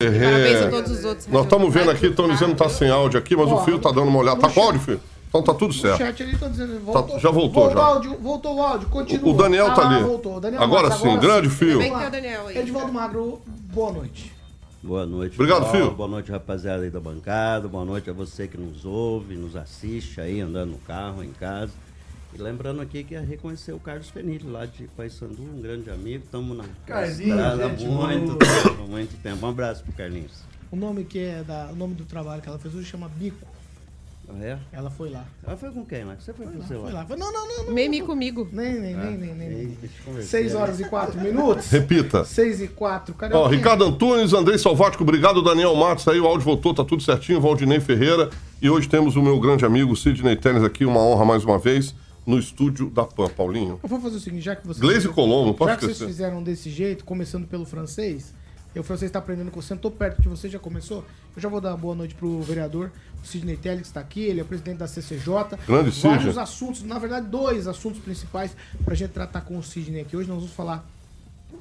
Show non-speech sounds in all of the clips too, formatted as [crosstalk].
Parabéns a todos os outros. Nós estamos vendo aqui, estão dizendo que tá sem áudio aqui, mas o fio tá dando uma olhada. Tá com áudio, filho? Então tá tudo O certo. chat ali tá dizendo. Tá- Voltou, já voltou, voltou já. O áudio, voltou o áudio, continua. O Daniel tá Ah, ali. Voltou. O Daniel Agora Matos, sim, grande sim. fio. Bem que tem o Daniel aí. Edivaldo Magro, boa noite. Boa noite, Obrigado, pessoal. Fio. Boa noite, rapaziada aí da bancada. Boa noite a você que nos ouve, nos assiste aí, andando no carro, em casa. E lembrando aqui que é reconhecer o Carlos Fenilho, lá de Paysandu, um grande amigo. Estamos na Carlinhos, estrada há muito tempo, muito tempo. Um abraço pro Carlinhos. O nome que é da, o nome do trabalho que ela fez hoje chama Bico. Ah, é? Ela foi lá. Ela foi com quem lá? Você foi, Foi com lá, você foi lá? lá. Foi, não, não, não, não. Meme comigo. Nem, nem, nem, nem, nem. Nem. deixa eu conversar. 6 horas e 4 [laughs] minutos. Repita. 6 e 4. Cadê Ó, Ricardo Antunes, Andrei Salvático, obrigado, Daniel Matos, aí o áudio voltou, tá tudo certinho, Valdinei Ferreira. E hoje temos o meu grande amigo Sidney Tênis aqui, uma honra mais uma vez, no estúdio da PAN, Paulinho. Eu vou fazer o seguinte, já que vocês... Glaze Colombo, pode Já que vocês fizeram desse jeito, começando pelo francês, e o francês está aprendendo com você, sentou perto de você, já começou, eu já vou dar uma boa noite pro vereador, o Sidney Telly, que está aqui, ele é presidente da CCJ. Grande Sidney. Vários assuntos, na verdade, dois assuntos principais pra gente tratar com o Sidney aqui. Hoje nós vamos falar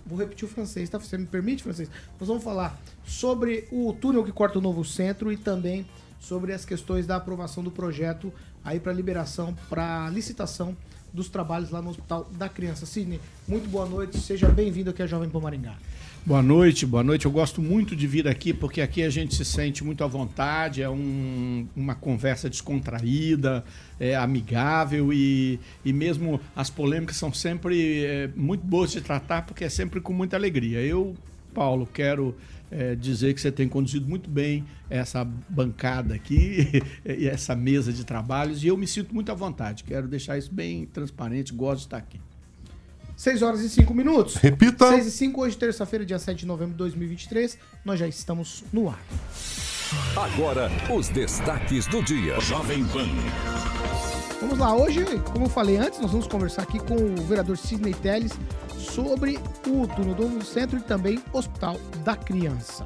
Vou repetir o francês, tá? Você me permite, francês? Nós vamos falar sobre o túnel que corta o novo centro e também sobre as questões da aprovação do projeto aí para liberação, para licitação dos trabalhos lá no Hospital da Criança. Sidney, muito boa noite, seja bem-vindo aqui à Jovem Pan Maringá. Boa noite, boa noite. Eu gosto muito de vir aqui porque aqui a gente se sente muito à vontade, é um- uma conversa descontraída, é amigável e, e mesmo as polêmicas são sempre é, muito boas de tratar porque é sempre com muita alegria. Eu, Paulo, quero é, dizer que você tem conduzido muito bem essa bancada aqui [laughs] e essa mesa de trabalhos e eu me sinto muito à vontade. Quero deixar isso bem transparente, gosto de estar aqui. 6 horas e 5 minutos. Repita. 6 e 5, hoje, terça-feira, dia 7 de novembro de 2023. Nós já estamos no ar. Agora, os destaques do dia. Jovem Pan. Vamos lá, hoje, como eu falei antes, nós vamos conversar aqui com o vereador Sidney Telles sobre o túnel do Centro e também Hospital da Criança.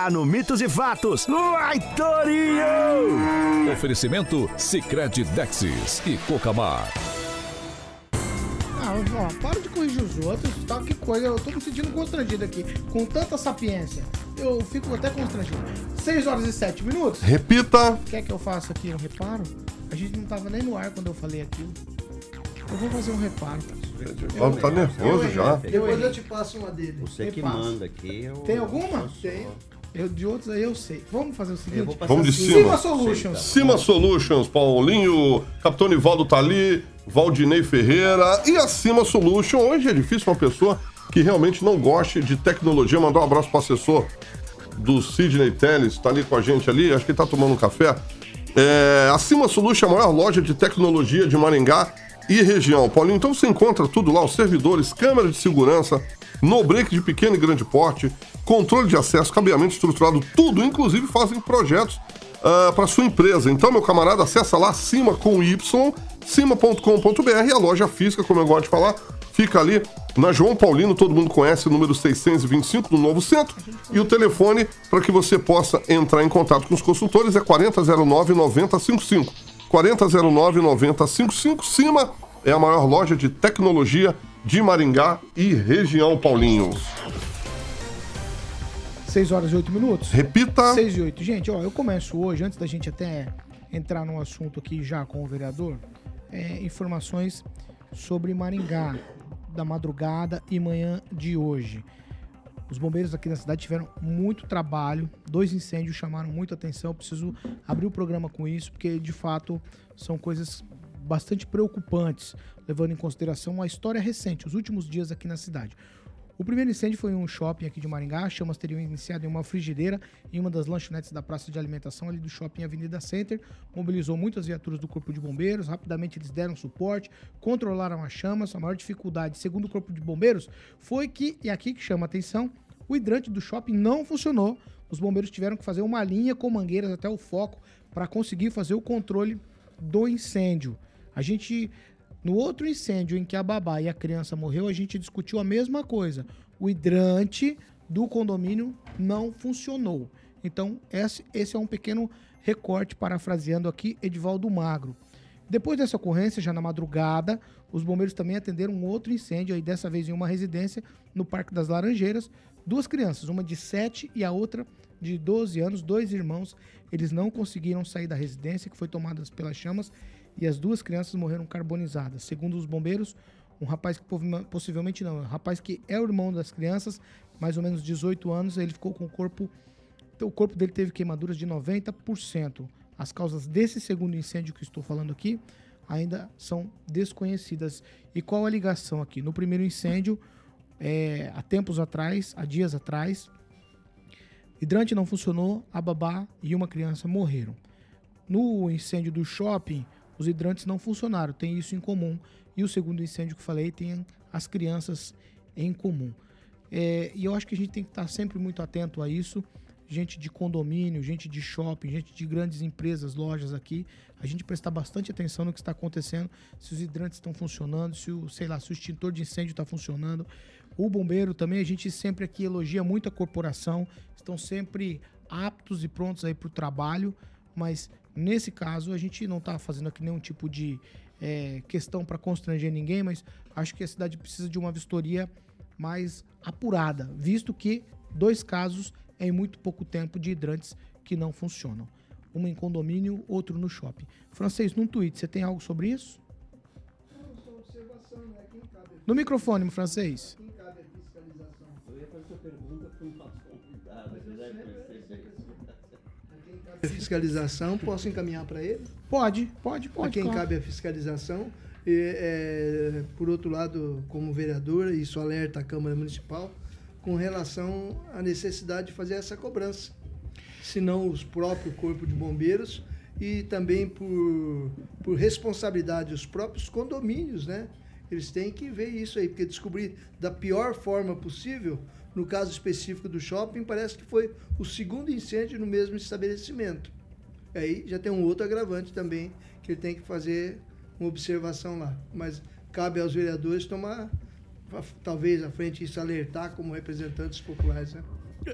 no Mitos e Fatos. Torinho! Oferecimento Sicredi Dexis e Cocamar. Ah, ó, para de corrigir os outros, tá? Que coisa, eu tô me sentindo constrangido aqui. Com tanta sapiência, eu fico até constrangido. 6 horas e 7 minutos. Repita. Quer que eu faça aqui um reparo? A gente não tava nem no ar quando eu falei aquilo. Eu vou fazer um reparo. Vamos tá nervoso já. Depois eu te passo uma dele. Você que manda aqui. Eu, Tem alguma? eu Tem. Eu, de outros aí eu sei. Vamos fazer o seguinte. Vamos de assim. cima. Cima Solutions. Cima Solutions, Paulinho, Capitão Nivaldo tá ali, Valdinei Ferreira e a Cima Solution. Hoje é difícil uma pessoa que realmente não goste de tecnologia. Mandar um abraço pro assessor do Sidney Telles, tá ali com a gente ali, acho que ele tá tomando um café. É, a Cima Solution é a maior loja de tecnologia de Maringá e região. Paulinho, então você encontra tudo lá, os servidores, câmeras de segurança, no break de pequeno e grande porte, controle de acesso, cabeamento estruturado, tudo, inclusive fazem projetos para sua empresa. Então, meu camarada, acessa lá cima com Y, cima.com.br e a loja física, como eu gosto de falar, fica ali na João Paulino, todo mundo conhece, número 625 no Novo Centro. E o telefone para que você possa entrar em contato com os consultores é 4009 9055. 4009 9055. Cima é a maior loja de tecnologia de Maringá e região Paulinho. 6 horas e 8 minutos. Repita. 6 e 8. Gente, ó, eu começo hoje, antes da gente até entrar no assunto aqui já com o vereador, é, informações sobre Maringá, da madrugada e manhã de hoje. Os bombeiros aqui na cidade tiveram muito trabalho, dois incêndios chamaram muita atenção. Eu preciso abrir o programa com isso, porque de fato são coisas bastante preocupantes, levando em consideração a história recente, os últimos dias aqui na cidade. O primeiro incêndio foi em um shopping aqui de Maringá. As chamas teriam iniciado em uma frigideira em uma das lanchonetes da praça de alimentação ali do shopping Avenida Center. Mobilizou muitas viaturas do Corpo de Bombeiros. Rapidamente eles deram suporte, controlaram as chamas. A maior dificuldade, segundo o Corpo de Bombeiros, foi que, e aqui que chama a atenção, O hidrante do shopping não funcionou. Os bombeiros tiveram que fazer uma linha com mangueiras até o foco para conseguir fazer o controle do incêndio. A gente no outro incêndio em que a babá e a criança morreu, a gente discutiu a mesma coisa. O hidrante do condomínio não funcionou. Então, esse, é um pequeno recorte, parafraseando aqui Edivaldo Magro. Depois dessa ocorrência, já na madrugada, os bombeiros também atenderam um outro incêndio, aí dessa vez em uma residência no Parque das Laranjeiras. Duas crianças, uma de 7 e a outra de 12 anos, dois irmãos, eles não conseguiram sair da residência, que foi tomada pelas chamas, e as duas crianças morreram carbonizadas. Segundo os bombeiros, um rapaz que possivelmente não, um rapaz que é o irmão das crianças, mais ou menos 18 anos, ele ficou com o corpo o corpo dele teve queimaduras de 90%. As causas desse segundo incêndio que estou falando aqui ainda são desconhecidas. E qual a ligação aqui? No primeiro incêndio, é, há tempos atrás, há dias atrás, hidrante não funcionou, a babá e uma criança morreram. No incêndio do shopping, os hidrantes não funcionaram, tem isso em comum. E o segundo incêndio que falei tem as crianças em comum. É, e eu acho que a gente tem que estar sempre muito atento a isso. Gente de condomínio, gente de shopping, gente de grandes empresas, lojas aqui, a gente prestar bastante atenção no que está acontecendo, se os hidrantes estão funcionando, se o, sei lá, se o extintor de incêndio está funcionando. O bombeiro também, a gente sempre aqui elogia muito a corporação, estão sempre aptos e prontos aí para o trabalho, mas nesse caso a gente não está fazendo aqui nenhum tipo de é, questão para constranger ninguém, mas acho que a cidade precisa de uma vistoria mais apurada, visto que dois casos é em muito pouco tempo de hidrantes que não funcionam. Um em condomínio, outro no shopping. Francês, num tweet, você tem algo sobre isso? No microfone, francês. Quem cabe a fiscalização? Fiscalização, posso encaminhar para ele? Pode, pode, pode. A quem claro. cabe a fiscalização. E, é, por outro lado, como vereador, isso alerta a Câmara Municipal com relação à necessidade de fazer essa cobrança. Senão os próprios corpos de bombeiros e também por, por responsabilidade os próprios condomínios, né? Eles têm que ver isso aí, porque descobrir da pior forma possível, no caso específico do shopping, parece que foi o segundo incêndio no mesmo estabelecimento. Aí já tem um outro agravante também, que ele tem que fazer uma observação lá. Mas cabe aos vereadores tomar, talvez à frente, isso alertar como representantes populares. Né?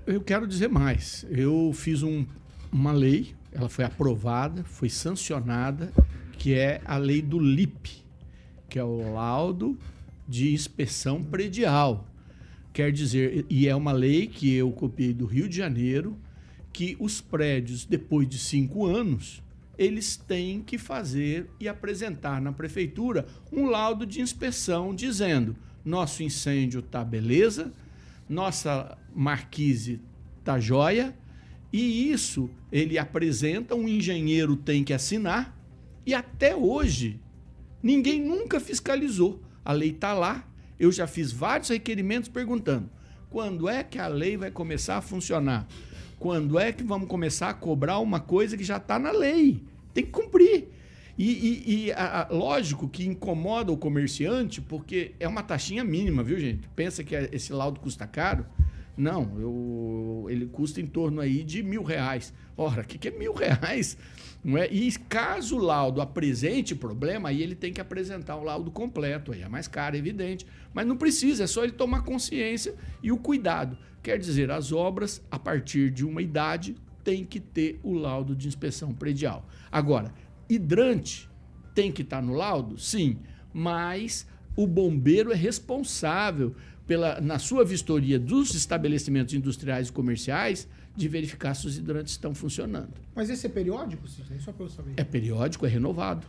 Eu quero dizer mais. Eu fiz um, uma lei, ela foi aprovada, foi sancionada, que é a lei do LIP, que é o laudo de inspeção predial. Quer dizer, e é uma lei que eu copiei do Rio de Janeiro, que os prédios, depois de cinco anos, eles têm que fazer e apresentar na prefeitura um laudo de inspeção dizendo: nosso incêndio está beleza, nossa marquise está jóia, e isso ele apresenta, um engenheiro tem que assinar, e até hoje ninguém nunca fiscalizou. A lei está lá, eu já fiz vários requerimentos perguntando: quando é que a lei vai começar a funcionar? Quando é que vamos começar a cobrar uma coisa que já está na lei? Tem que cumprir. E, e, e a, a, lógico que incomoda o comerciante, porque é uma taxinha mínima, viu, gente? Pensa que esse laudo custa caro? Não, eu, ele custa em torno aí de mil reais. Ora, o que, que é mil reais? Não é? E caso o laudo apresente problema, aí ele tem que apresentar o laudo completo. Aí é mais caro, é evidente. Mas não precisa, é só ele tomar consciência e o cuidado. Quer dizer, as obras, a partir de uma idade, tem que ter o laudo de inspeção predial. Agora, hidrante tem que estar no laudo? Sim, mas o bombeiro é responsável pela, na sua vistoria dos estabelecimentos industriais e comerciais de verificar se os hidrantes estão funcionando. Mas esse é periódico, Sidney? Só para eu saber. É periódico, é renovado.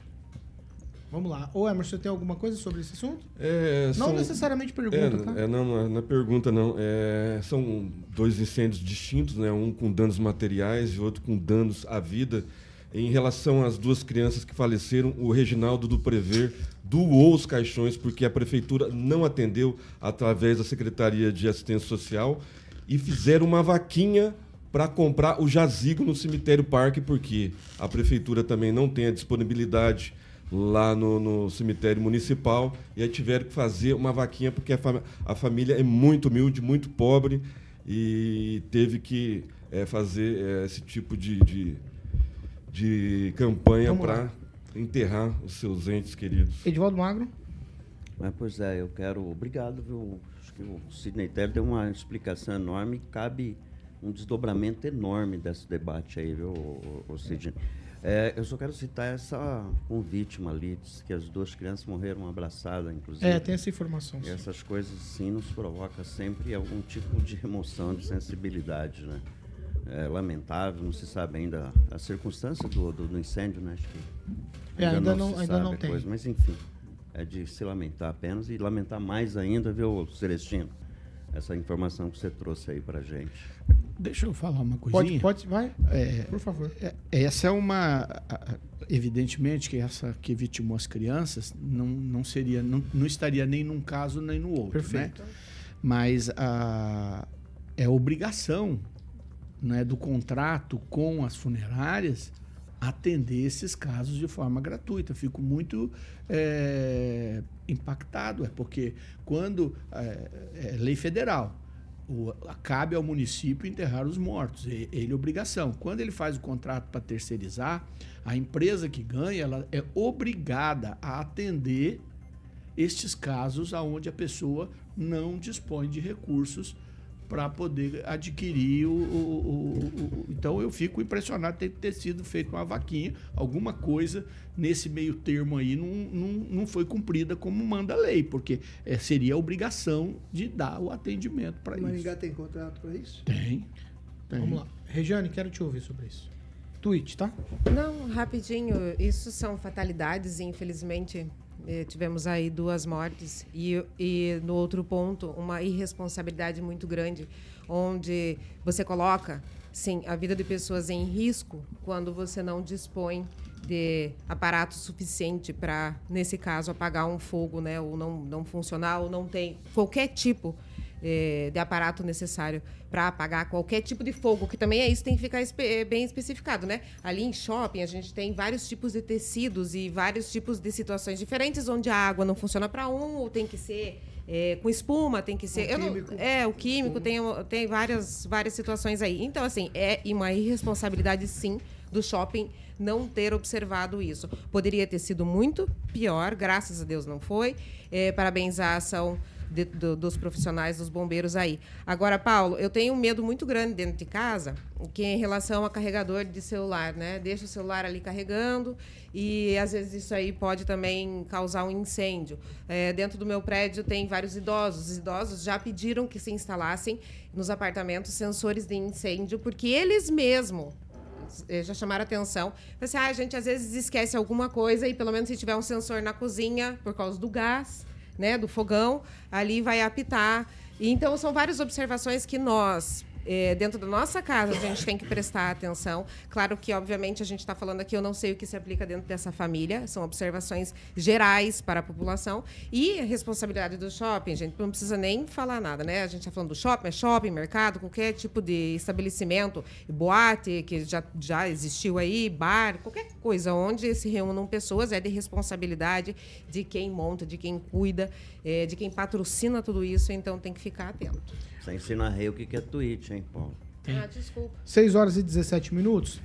Vamos lá. Ô, Emerson, você tem alguma coisa sobre esse assunto? É, não necessariamente pergunta, é, tá? É, não, na é, é pergunta não. É, são dois incêndios distintos, né? Um com danos materiais e outro com danos à vida. Em relação às duas crianças que faleceram, o Reginaldo do Prever doou os caixões porque a prefeitura não atendeu através da Secretaria de Assistência Social e fizeram uma vaquinha para comprar o jazigo no cemitério parque porque a prefeitura também não tem a disponibilidade lá no, no, cemitério municipal e aí tiveram que fazer uma vaquinha porque a, fam a família é muito humilde, muito pobre e teve que é, fazer é, esse tipo de, de, de campanha para enterrar os seus entes queridos. Edivaldo Magro. Mas, pois é, eu quero. Obrigado, viu? Acho que o Sidney Terry deu uma explicação enorme. Cabe um desdobramento enorme desse debate aí, viu, o, Sidney? É, eu só quero citar essa um vítima ali, disse que as duas crianças morreram abraçadas, inclusive. É, tem essa informação. E essas coisas, sim, nos provoca sempre algum tipo de emoção, de sensibilidade, né? É lamentável, não se sabe ainda a circunstância do, do, do incêndio, né? Acho que É, ainda não- ainda não tem. coisa, mas enfim, é de se lamentar apenas e lamentar mais ainda, viu, Celestino? Essa informação que você trouxe aí pra gente. Deixa eu falar uma Pode, coisinha. pode, vai. É, Por favor. é- essa é uma. Evidentemente que essa que vitimou as crianças não, não seria, não, não estaria nem num caso nem no outro. Perfeito. Né? Mas a, é obrigação né, do contrato com as funerárias atender esses casos de forma gratuita. Fico muito é, impactado, é porque quando é, é lei federal, o, cabe ao município enterrar os mortos, ele é obrigação. Quando ele faz o contrato para terceirizar, a empresa que ganha ela é obrigada a atender estes casos aonde a pessoa não dispõe de recursos para poder adquirir o, o- o- o- o- Então eu fico impressionado de ter, ter sido feito uma vaquinha, alguma coisa nesse meio termo aí não, não, não foi cumprida como manda a lei, porque eh, seria a obrigação de dar o atendimento para isso. Maringá tem contrato para isso? Tem. tem. Vamos lá. Regiane, quero te ouvir sobre isso. Tweet, tá? Não, rapidinho. Isso são fatalidades e, infelizmente, eh, tivemos aí duas mortes. E, e, no outro ponto, uma irresponsabilidade muito grande, onde você coloca, sim, a vida de pessoas em risco quando você não dispõe de aparato suficiente para, nesse caso, apagar um fogo, né? Ou não, não funcionar, ou não tem qualquer tipo eh, de aparato necessário para apagar qualquer tipo de fogo, que também é isso, tem que ficar espe- eh, bem especificado, né? Ali em shopping a gente tem vários tipos de tecidos e vários tipos de situações diferentes, onde a água não funciona para um, ou tem que ser eh, com espuma, tem que ser. O eu não- é, o químico, tem, tem várias, várias situações aí. Então, assim, é uma irresponsabilidade, sim, do shopping não ter observado isso. Poderia ter sido muito pior, graças a Deus não foi. É, parabéns à ação de- do- dos profissionais, dos bombeiros aí. Agora, Paulo, eu tenho um medo muito grande dentro de casa, que é em relação a carregador de celular, né? Deixa o celular ali carregando e às vezes isso aí pode também causar um incêndio. É, dentro do meu prédio tem vários idosos. Os idosos já pediram que se instalassem nos apartamentos sensores de incêndio, porque eles mesmos eh, já chamaram atenção. Assim, ah, a gente às vezes esquece alguma coisa e pelo menos se tiver um sensor na cozinha por causa do gás, né, do fogão, ali vai apitar. Então são várias observações que nós eh, dentro da nossa casa a gente tem que prestar atenção. Claro que, obviamente, a gente está falando aqui, eu não sei o que se aplica dentro dessa família, são observações gerais para a população. E a responsabilidade do shopping, gente, não precisa nem falar nada, né? A gente está falando do shopping, é shopping, mercado, qualquer tipo de estabelecimento, boate, que já, já existiu aí, bar, qualquer coisa onde se reúnam pessoas, é de responsabilidade de quem monta, de quem cuida, eh, de quem patrocina tudo isso, então tem que ficar atento. Você ensina rei o que é tweet, hein, Paulo? Ah, desculpa. 6 horas e 17 minutos.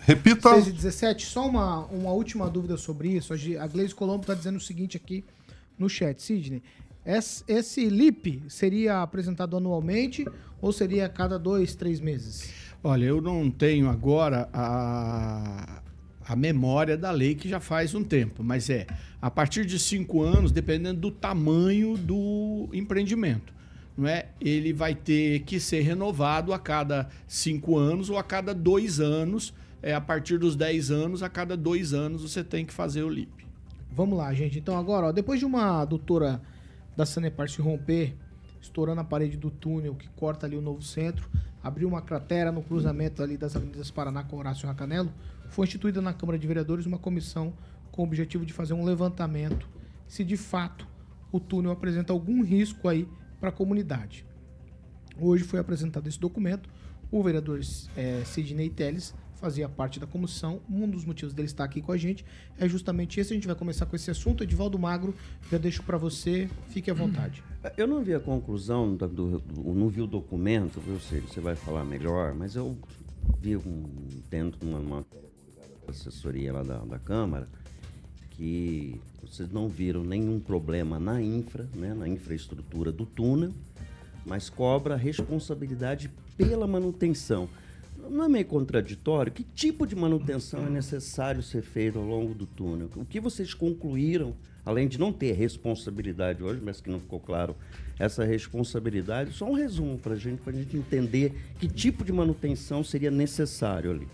Repita. 6 e 17, só uma, uma última dúvida sobre isso. A Gleise Colombo está dizendo o seguinte aqui no chat. Sidney, esse, esse LIP seria apresentado anualmente ou seria a cada dois, três meses? Olha, eu não tenho agora a, a memória da lei que já faz um tempo, mas é a partir de cinco anos, dependendo do tamanho do empreendimento. Não é? Ele vai ter que ser renovado a cada cinco anos ou a cada dois anos. É, a partir dos 10 anos, a cada dois anos você tem que fazer o LIP. Vamos lá, gente. Então agora, ó, depois de uma adutora da Sanepar se romper, estourando a parede do túnel que corta ali o novo centro, abriu uma cratera no cruzamento ali das avenidas Paraná com Horácio Racanelo, foi instituída na Câmara de Vereadores uma comissão com o objetivo de fazer um levantamento se de fato o túnel apresenta algum risco aí para a comunidade. Hoje foi apresentado esse documento. O vereador eh, Sidney Teles fazia parte da comissão. Um dos motivos dele estar aqui com a gente é justamente esse. A gente vai começar com esse assunto. Edivaldo Magro, já deixo para você, fique à vontade. [clears throat] Eu não vi a conclusão, do, do, do- não vi o documento, viu, Ciro? Você vai falar melhor, mas eu vi um, dentro de uma, uma assessoria lá da, da Câmara que vocês não viram nenhum problema na infra, né, na infraestrutura do túnel, mas cobra responsabilidade pela manutenção. Não é meio contraditório? Que tipo de manutenção é necessário ser feito ao longo do túnel? O que vocês concluíram, além de não ter responsabilidade hoje, mas que não ficou claro essa responsabilidade, só um resumo para a gente, para a gente entender que tipo de manutenção seria necessário ali.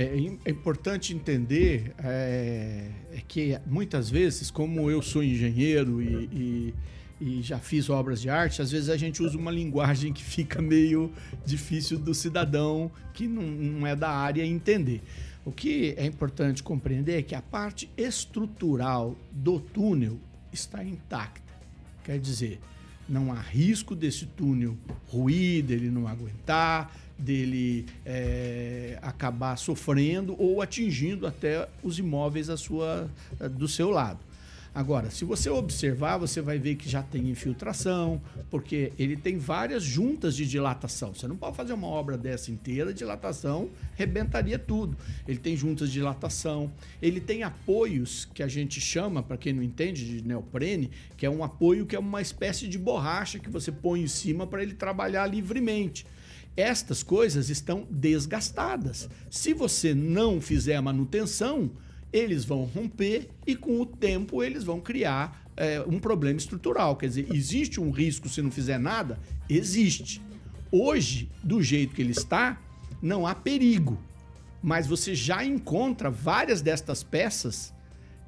É, im- é importante entender é, é que muitas vezes, como eu sou engenheiro e, e- e já fiz obras de arte, às vezes a gente usa uma linguagem que fica meio difícil do cidadão que não, não é da área entender. O que é importante compreender é que a parte estrutural do túnel está intacta. Quer dizer, não há risco desse túnel ruir, dele não aguentar, dele é, acabar sofrendo ou atingindo até os imóveis sua, do seu lado. Agora, se você observar, você vai ver que já tem infiltração, porque ele tem várias juntas de dilatação. Você não pode fazer uma obra dessa inteira, dilatação rebentaria tudo. Ele tem juntas de dilatação, ele tem apoios que a gente chama, para quem não entende, de neoprene, que é um apoio que é uma espécie de borracha que você põe em cima para ele trabalhar livremente. Estas coisas estão desgastadas. Se você não fizer a manutenção, eles vão romper e com o tempo eles vão criar é, um problema estrutural. Quer dizer, existe um risco se não fizer nada? Existe. Hoje, do jeito que ele está, não há perigo. Mas você já encontra várias destas peças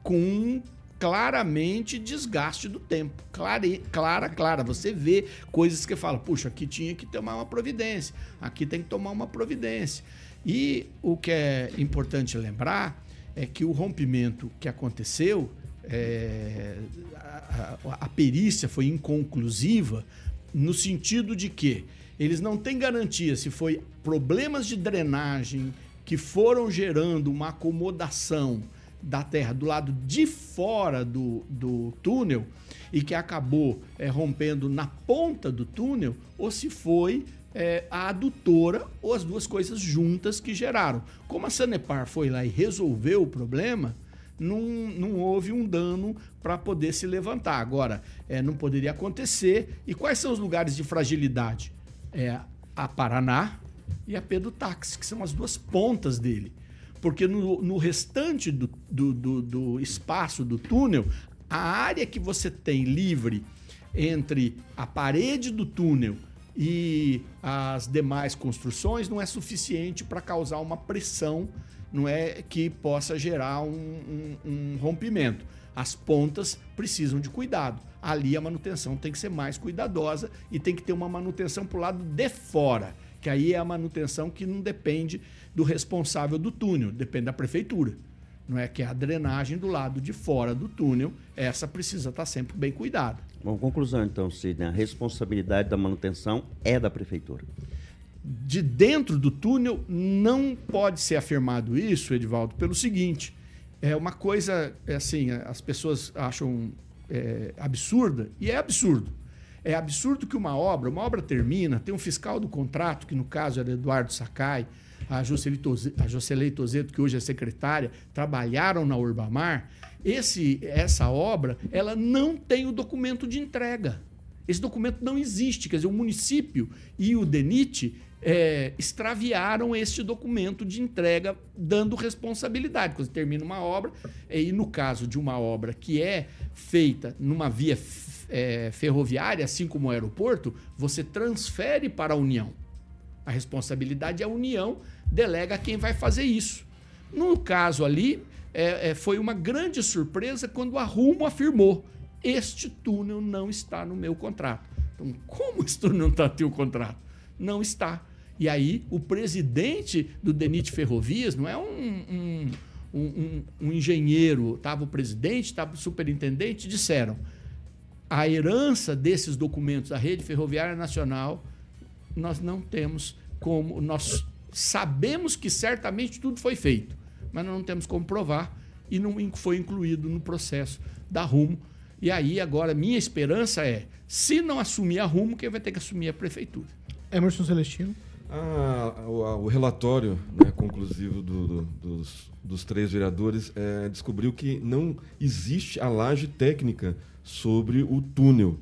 com claramente desgaste do tempo. Clara, clara. Você vê coisas que fala, puxa, aqui tinha que tomar uma providência, aqui tem que tomar uma providência. E o que é importante lembrar é que o rompimento que aconteceu, é, a, a- a perícia foi inconclusiva no sentido de que eles não têm garantia se foi problemas de drenagem que foram gerando uma acomodação da terra do lado de fora do, do túnel e que acabou é, rompendo na ponta do túnel, ou se foi é, a adutora ou as duas coisas juntas que geraram. Como a Sanepar foi lá e resolveu o problema, não, não houve um dano para poder se levantar. Agora, é, não poderia acontecer. E quais são os lugares de fragilidade? É a Paraná e a Pedro Táxi, que são as duas pontas dele. Porque no, no restante do, do, do- do espaço do túnel, a área que você tem livre entre a parede do túnel e as demais construções não é suficiente para causar uma pressão, não é que possa gerar um, um- um rompimento. As pontas precisam de cuidado. Ali a manutenção tem que ser mais cuidadosa e tem que ter uma manutenção para o lado de fora, que aí é a manutenção que não depende do responsável do túnel, depende da prefeitura. Não é que é a drenagem do lado de fora do túnel, essa precisa estar sempre bem cuidada. Bom, conclusão então, Sidney, a responsabilidade da manutenção é da prefeitura. de dentro do túnel não pode ser afirmado isso, Edivaldo, pelo seguinte: é uma coisa é assim, as pessoas acham é, absurda e é absurdo. É absurdo que uma obra, uma obra termina, tem um fiscal do contrato, que no caso era Eduardo Sakai, a Jocely Toze- a Jocelei Tozeto, que hoje é secretária, trabalharam na Urbamar. Esse, essa obra, ela não tem o documento de entrega. Esse documento não existe. Quer dizer, o município e o DENIT é, extraviaram este documento de entrega, dando responsabilidade. Quando termina uma obra, e no caso de uma obra que é feita numa via é, ferroviária, assim como o aeroporto, você transfere para a União. A responsabilidade é a União, delega quem vai fazer isso. No caso ali, é, é, foi uma grande surpresa quando a Rumo afirmou: este túnel não está no meu contrato. Então, como esse túnel não está no teu contrato? Não está. E aí, o presidente do DENIT Ferrovias não é um, um, um- um engenheiro, estava o presidente, estava o superintendente, disseram: a herança desses documentos da Rede Ferroviária Nacional nós não temos como nós sabemos que certamente tudo foi feito, mas nós não temos como provar e não foi incluído no processo da Rumo. E aí, agora, minha esperança é, se não assumir a Rumo, quem vai ter que assumir é a prefeitura. Emerson Celestino. Ah, o, o relatório né, conclusivo do- do- dos, dos três vereadores é, descobriu que não existe a laje técnica sobre o túnel.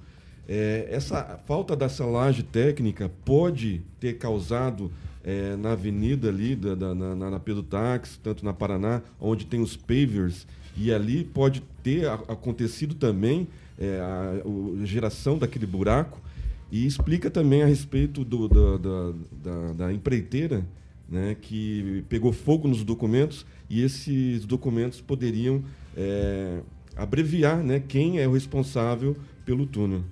É, essa falta dessa laje técnica pode ter causado é, na avenida ali, da, da- na, na, Pedro Táxi, tanto na Paraná, onde tem os pavers, e ali pode ter acontecido também é, a, a geração daquele buraco e explica também a respeito do- da- da- da empreiteira né, que pegou fogo nos documentos e esses documentos poderiam é, abreviar né, quem é o responsável pelo túnel.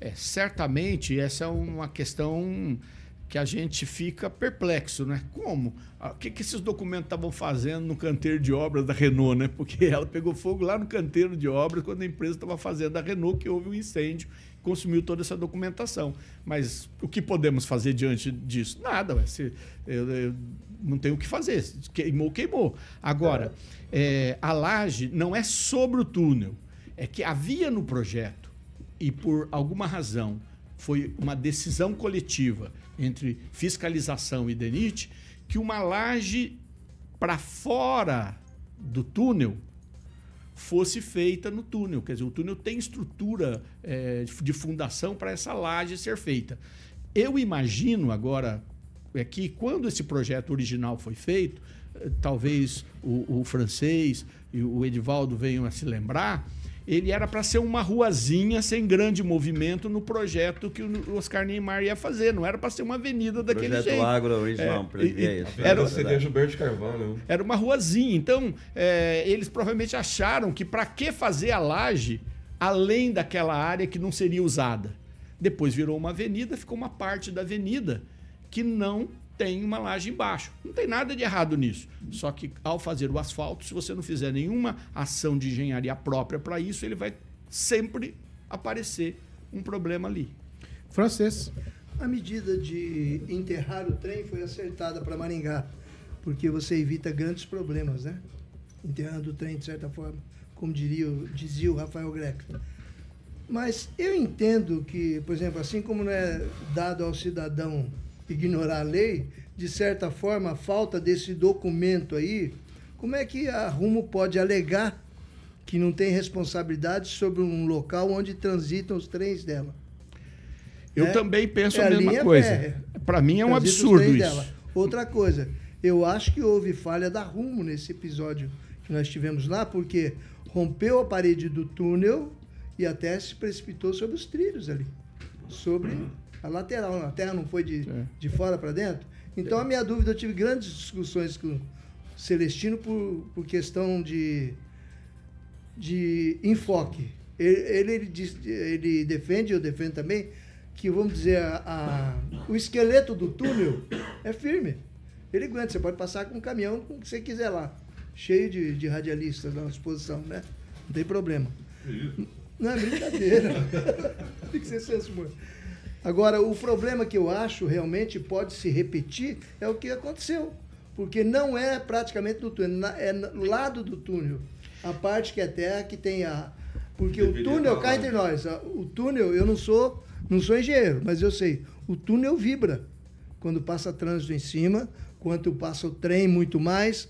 É, certamente essa é uma questão que a gente fica perplexo, né? Como? Ah, O que, que esses documentos estavam fazendo no canteiro de obras da Renault, né? Porque [laughs] ela pegou fogo lá no canteiro de obras quando a empresa estava fazendo a Renault, que houve um incêndio, consumiu toda essa documentação. Mas o que podemos fazer diante disso? Nada, ué. Se, eu, eu não tem o que fazer. Queimou, queimou. Agora, é, a laje não é sobre o túnel. É que havia no projeto e por alguma razão foi uma decisão coletiva entre fiscalização e DENIT que uma laje para fora do túnel fosse feita no túnel. Quer dizer, o túnel tem estrutura eh, de fundação para essa laje ser feita. Eu imagino agora é que quando esse projeto original foi feito, eh, talvez o, o francês e o Edivaldo venham a se lembrar, ele era para ser uma ruazinha sem grande movimento no projeto que o Oscar Neymar ia fazer. Não era para ser uma avenida daquele Projeto jeito. Agro original, É, e- e- isso. era- CD Gilberto Carvalho. era uma ruazinha. Então, é, eles provavelmente acharam que para que fazer a laje além daquela área que não seria usada? Depois virou uma avenida, ficou uma parte da avenida que não tem uma laje embaixo. Não tem nada de errado nisso. Só que ao fazer o asfalto, se você não fizer nenhuma ação de engenharia própria para isso, ele vai sempre aparecer um problema ali. Francês. A medida de enterrar o trem foi acertada para Maringá, porque você evita grandes problemas, né? Enterrando o trem, de certa forma, como diria, dizia o Rafael Greco. Mas eu entendo que, por exemplo, assim como não é dado ao cidadão ignorar a lei, de certa forma, a falta desse documento aí, como é que a Rumo pode alegar que não tem responsabilidade sobre um local onde transitam os trens dela? Eu É- também penso é a a mesma coisa. Para mim é um absurdo isso. dela. Outra coisa, eu acho que houve falha da Rumo nesse episódio que nós tivemos lá, porque rompeu a parede do túnel e até se precipitou sobre os trilhos ali, sobre a lateral. A terra não foi de, É. de fora para dentro. Então, a minha dúvida, eu tive grandes discussões com o Celestino por, por questão de, de enfoque. Ele, ele, ele diz- ele defende, eu defendo também, que, vamos dizer, a- a- o esqueleto do túnel é firme. Ele aguenta, você pode passar com um caminhão com o que você quiser lá, cheio de, de radialistas na exposição, né? Não tem problema. Não é brincadeira. [laughs] tem que ser senso humor. Agora, o problema que eu acho realmente pode se repetir é o que aconteceu. Porque não é praticamente no túnel, é no lado do túnel. A parte que é terra que tem a. Porque o túnel, cá entre nós, a- o túnel, eu não sou, não sou engenheiro, mas eu sei, o túnel vibra quando passa trânsito em cima, quando passa o trem muito mais.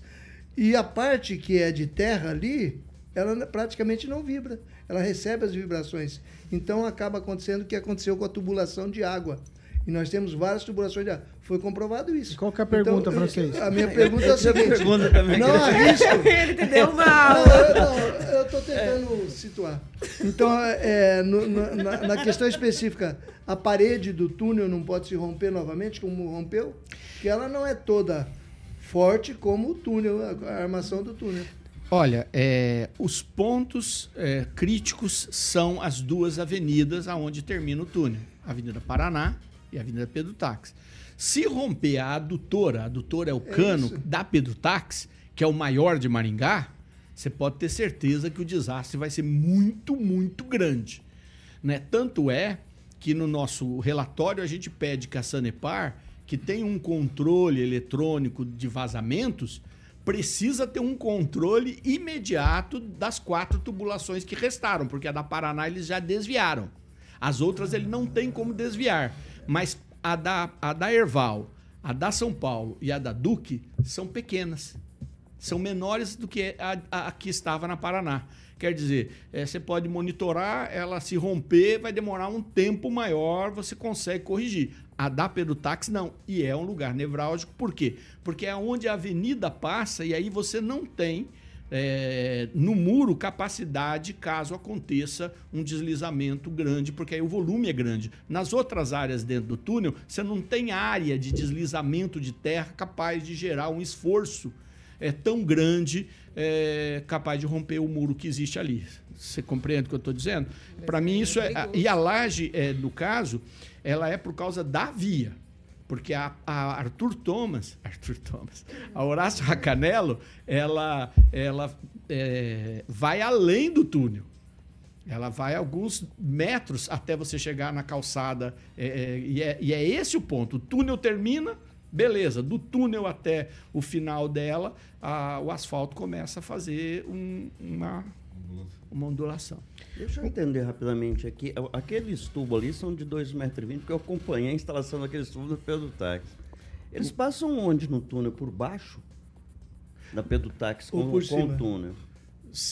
E a parte que é de terra ali, ela praticamente não vibra. Ela recebe as vibrações. Então acaba acontecendo o que aconteceu com a tubulação de água. E nós temos várias tubulações de água. Foi comprovado isso. E qual que é a pergunta, eu- francês? A minha pergunta é a seguinte. pergunta também, não arrisco. [laughs] Ele te deu uma Não, eu, tô tentando situar. Então, é, no- no- na, na questão específica, a parede do túnel não pode se romper novamente, como rompeu? Que ela não é toda forte como o túnel, a armação do túnel. Olha, é, os pontos é, críticos são as duas avenidas aonde termina o túnel. A Avenida Paraná e a Avenida Pedro Táxi. Se romper a adutora, a adutora é o cano isso. da Pedro Táxi, que é o maior de Maringá, você pode ter certeza que o desastre vai ser muito, muito grande. Né? Tanto é que no nosso relatório a gente pede que a Sanepar que tem um controle eletrônico de vazamentos, precisa ter um controle imediato das quatro tubulações que restaram, porque a da Paraná eles já desviaram. As outras ele não tem como desviar. Mas a da, a da Erval, a da São Paulo e a da Duque são pequenas. São menores do que a, a, a que estava na Paraná. Quer dizer, eh, você pode monitorar, ela se romper, vai demorar um tempo maior, você consegue corrigir. A da Pedutax não. E é um lugar nevrálgico, por quê? Porque é onde a avenida passa e aí você não tem eh, no muro capacidade caso aconteça um deslizamento grande, porque aí o volume é grande. Nas outras áreas dentro do túnel, você não tem área de deslizamento de terra capaz de gerar um esforço é tão grande, é, capaz de romper o muro que existe ali. Você compreende o que eu estou dizendo? Para mim, isso é. E a laje, é, no caso, ela é por causa da via. Porque a, a Arthur Thomas, [laughs] Arthur Thomas, a Horácio Racanello, ela, ela é, vai além do túnel. Ela vai alguns metros até você chegar na calçada. é, é, e, é, e é esse o ponto. O túnel termina, beleza. Do túnel até o final dela, a- o asfalto começa a fazer um- uma, uma ondulação. Deixa eu entender rapidamente aqui. Aqueles tubos ali são de 2,20 metros, porque eu acompanhei a instalação daqueles tubos do Pedutax. Eles passam onde no túnel? Por baixo? Da Pedutax Ou com, por com o túnel.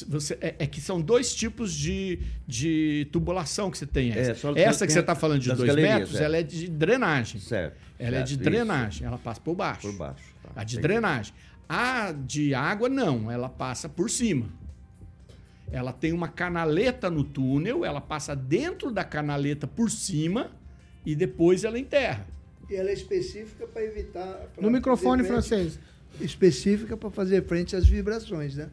Você, é, é que são dois tipos de, de tubulação que você tem. Essa, É, essa que você está falando de das dois galerias, metros, é. ela é de drenagem. Certo. Ela é certo, de isso. drenagem, ela passa por baixo. Por baixo. tá, A de drenagem. A de água, não, ela passa por cima. Ela tem uma canaleta no túnel, ela passa dentro da canaleta por cima e depois ela enterra. E ela é específica para evitar. pra No microfone frente- francês. Específica para fazer frente às vibrações, né?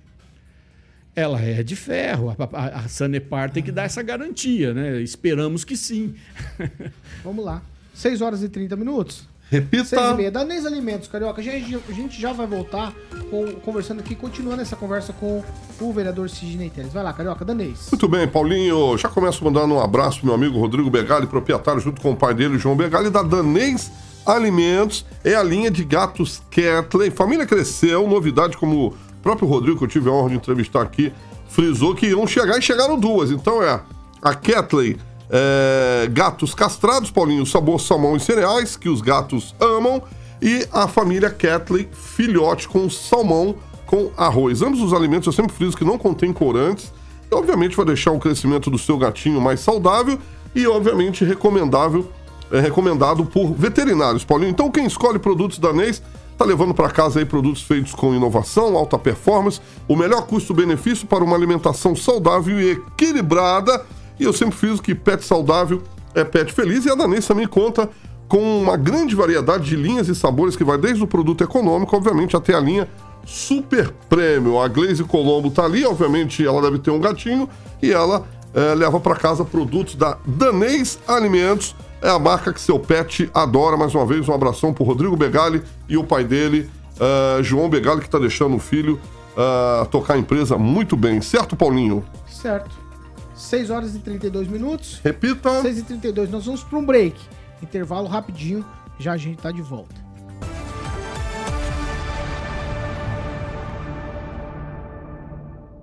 Ela é de ferro. A, a- a Sanepar tem que dar essa garantia, né? Esperamos que sim. [laughs] Vamos lá. 6 horas e 30 minutos. Repita. 6 e meia. Danês Alimentos, Carioca. A gente, a gente já vai voltar com- conversando aqui, continuando essa conversa com o vereador Sidney Teles. Vai lá, Carioca. Danês. Muito bem, Paulinho. Já começo mandando um abraço pro meu amigo Rodrigo Begali, proprietário, junto com o pai dele, João Begali, da Danês Alimentos. É a linha de gatos Catley. Família cresceu, novidade como o próprio Rodrigo, que eu tive a honra de entrevistar aqui, frisou que iam chegar e chegaram duas. Então é a Catley é, gatos castrados, Paulinho, sabor salmão e cereais, que os gatos amam. E a família Catley, filhote com salmão com arroz. Ambos os alimentos eu sempre friso que não contém corantes. E, obviamente vai deixar o crescimento do seu gatinho mais saudável e, obviamente, recomendável, é recomendado por veterinários, Paulinho. Então, quem escolhe produtos danês tá levando para casa aí produtos feitos com inovação, alta performance, o melhor custo-benefício para uma alimentação saudável e equilibrada. E eu sempre fiz que pet saudável é pet feliz e a Danês também conta com uma grande variedade de linhas e sabores que vai desde o produto econômico, obviamente, até a linha super prêmio. A Glaze Colombo tá ali, obviamente ela deve ter um gatinho e ela eh, leva para casa produtos da Danês Alimentos. É a marca que seu pet adora. Mais uma vez, um abração pro Rodrigo Begali e o pai dele, eh, João Begali, que tá deixando o filho eh, tocar a empresa muito bem. Certo, Paulinho? Certo. 6 horas e 32 minutos. Repita. 6 e 32 Nós vamos para um break. Intervalo rapidinho. Já a gente tá de volta.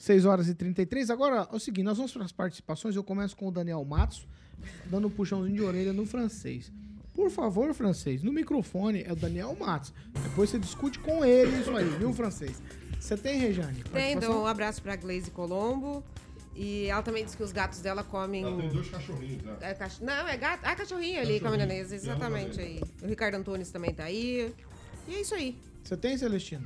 6 horas e 33. Agora é o seguinte, nós vamos para as participações. Eu começo com o Daniel Matos, dando um puxãozinho de orelha no francês. Por favor, francês, no microfone é o Daniel Matos. Depois você discute com ele isso aí, viu, francês? Você tem, Rejane? Tem, dou um abraço pra Glaze Colombo. E ela também disse que os gatos dela comem. cachorrinhos, né? É cach... Não, é gato. Ah, cachorrinho ali, caminhonesa, exatamente aí. O Ricardo Antunes também tá aí. E é isso aí. Você tem, Celestino?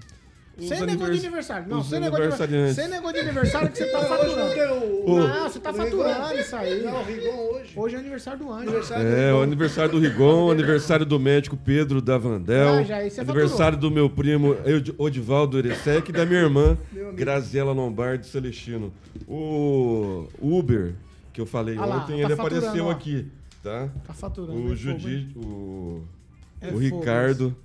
Sem negócio de anivers- aniversário. Não, sem negócio de, aniversariantes. sem negócio de aniversário que você tá [laughs] faturando. o- Não, você tá faturando isso aí. Não, o Rigon hoje. Hoje é aniversário do Anjo. Aniversário do É, Rigon. o aniversário do Rigon, [laughs] aniversário do médico Pedro Davandel, Ah, já, esse você aniversário do meu primo Odivaldo Eresec e da minha irmã. [laughs] Graziela Lombardi Celestino. O Uber, que eu falei Ah ontem, tá ele apareceu aqui, tá? Tá faturando. é O fogo, Judi, hein? o, É Ricardo,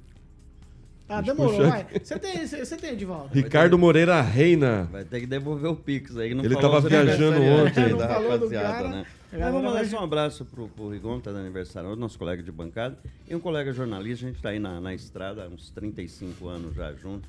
Ah, demorou, puxar vai. Você tem, você tem, Edivaldo? Ricardo Moreira Reina. Vai ter que devolver o Pix aí. Não Ele falou tava viajando ontem. Não Da falou do rapaziada, cara. né? Vamos mandar só um abraço pro, pro Rigon, tá de aniversário hoje, nosso colega de bancada. E um colega jornalista, a gente tá aí na, na estrada há uns 35 anos já junto,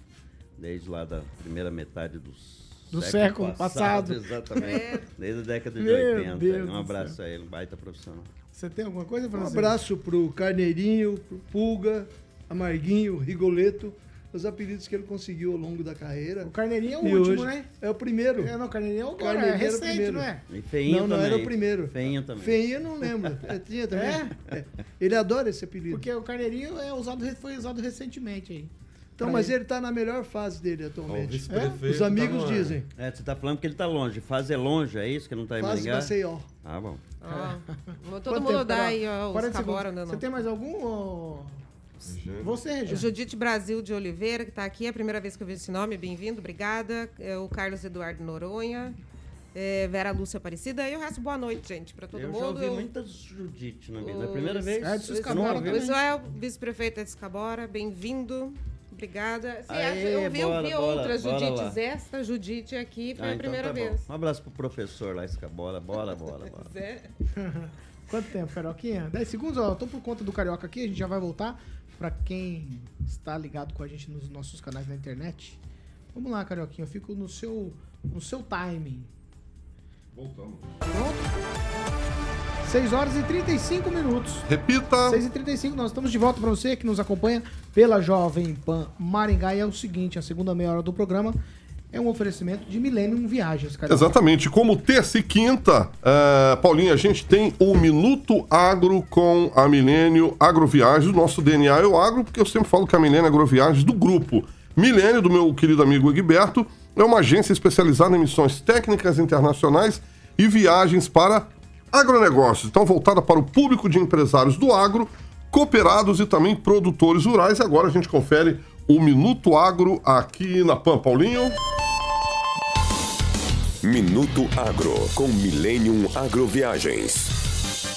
desde lá da primeira metade dos Do século passado. Exatamente. Desde a década de Meu 80. Deus um abraço a ele, um baita profissional. Você tem alguma coisa, Um Francisco? abraço pro Carneirinho, pro Pulga, Amarguinho, Rigoleto, os apelidos que ele conseguiu ao longo da carreira. O Carneirinho é o E último, né? É o primeiro. É, não, o Carneirinho é o agora, é Carneirinho era o recente, primeiro. não é? E feinho Não, não também. era o primeiro. Feinho também. Feinho eu não lembro. É, tinha também. É. Ele adora esse apelido. Porque o Carneirinho é usado, foi usado recentemente aí. Então, pra mas ele. ele tá na melhor fase dele o atualmente. vice-prefeito Os amigos tá dizem. É, você tá falando que ele tá longe. Faz é longe, é isso? Que não tá em Fase Maringá? Maceió. Ah, bom. Ó, todo Quanto mundo tempo, dá Carol? aí, ó, os 40 cabora segundos. andando. Você tem mais algum? Ô? Você, Regiane. Judite Brasil de Oliveira, que está aqui, é a primeira vez que eu vejo esse nome, bem-vindo, obrigada. É o Carlos Eduardo Noronha, é, Vera Lúcia Aparecida, e o resto, boa noite, gente, para todo eu mundo. já ouvi muitas Judite na vida. É a O- primeira vez? Edson O Escabora também. o Israel, vice-prefeito de Escabora, bem-vindo. Obrigada. Você Aê, acha, eu vi, eu bora, vi bora, outras bora Judites. lá. Esta Judite aqui foi Ah, a então primeira tá bom. vez. Um abraço pro professor lá, Escabola. Bora, bora, bora. Zé. [laughs] Quanto tempo, Carioquinha? 10 segundos, ó. Eu tô por conta do Carioca aqui, a gente já vai voltar. Pra quem está ligado com a gente nos nossos canais na internet. Vamos lá, Carioquinha, eu fico no seu, no seu timing. Voltamos. Pronto? 6 horas e 35 minutos. Repita. 6 e 35 nós estamos de volta para você que nos acompanha pela Jovem Pan Maringá. E é o seguinte, a segunda meia hora do programa é um oferecimento de Millennium Viagens, cara. Exatamente, como terça e quinta, eh, Paulinho, a gente tem o Minuto Agro com a Milênio Agroviagens. O nosso DNA é o agro, porque eu sempre falo que a Milênio Agroviagens do grupo Milênio, do meu querido amigo Egberto, é uma agência especializada em missões técnicas internacionais e viagens para agronegócios. Então, voltada para o público de empresários do agro, cooperados e também produtores rurais. Agora a gente confere o Minuto Agro aqui na PAN. Paulinho. Minuto Agro com Millennium Agroviagens.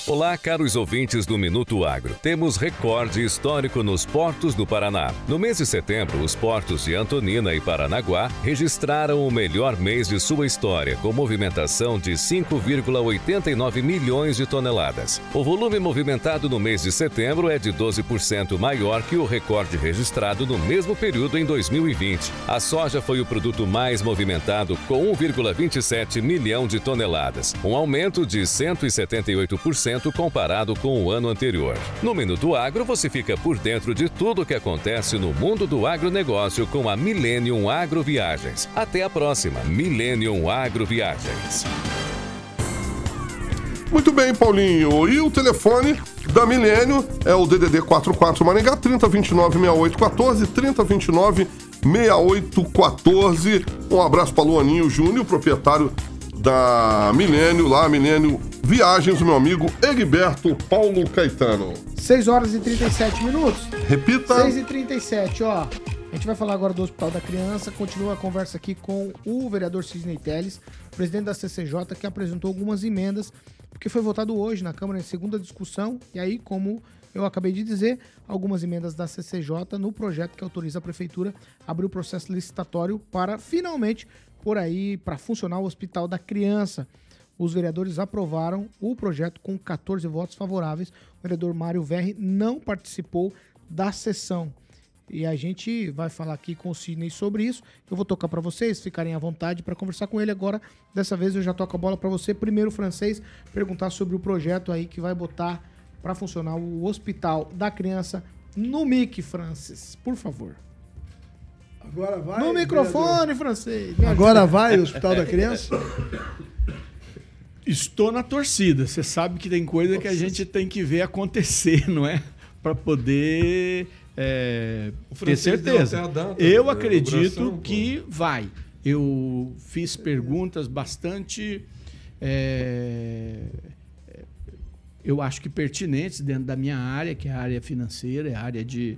Olá, caros ouvintes do Minuto Agro. Temos recorde histórico nos portos do Paraná. No mês de setembro, os portos de Antonina e Paranaguá registraram o melhor mês de sua história, com movimentação de 5,89 milhões de toneladas. O volume movimentado no mês de setembro é de 12% maior que o recorde registrado no mesmo período em 2020. A soja foi o produto mais movimentado, com 1,27 milhão de toneladas, um aumento de 178% comparado com o ano anterior. No Minuto Agro, você fica por dentro de tudo o que acontece no mundo do agronegócio com a Millennium Agroviagens. Até a próxima, Millennium Agroviagens. Muito bem, Paulinho. E o telefone da Milênio é o DDD 44 Maringá 3029 6814 3029 6814. Um abraço para Luaninho Júnior, proprietário da Milênio, lá Milênio Viagens, o meu amigo Egberto Paulo Caetano. 6 horas e 37 minutos. Repita. 6 e 37 ó. A gente vai falar agora do Hospital da Criança. Continua a conversa aqui com o vereador Sidney Teles, presidente da CCJ, que apresentou algumas emendas, porque foi votado hoje na Câmara em segunda discussão. E aí, como eu acabei de dizer, algumas emendas da CCJ no projeto que autoriza a Prefeitura a abrir o processo licitatório para finalmente por aí, para funcionar o Hospital da Criança. Os vereadores aprovaram o projeto com 14 votos favoráveis. O vereador Mário Verri não participou da sessão. E a gente vai falar aqui com o Sidney sobre isso. Eu vou tocar para vocês, ficarem à vontade para conversar com ele agora. Dessa vez eu já toco a bola para você. Primeiro, francês, perguntar sobre o projeto aí que vai botar para funcionar o Hospital da Criança no MIC, Francis. Por favor. Agora vai. no vereador. microfone, francês. Agora vai o Hospital da Criança? Estou na torcida. Você sabe que tem coisa que a gente tem que ver acontecer, [laughs] não é? Para poder é, ter certeza. data Eu da acredito inauguração, pô. que vai. Eu fiz perguntas bastante. é, eu acho que pertinentes dentro da minha área, que é a área financeira, é a área de.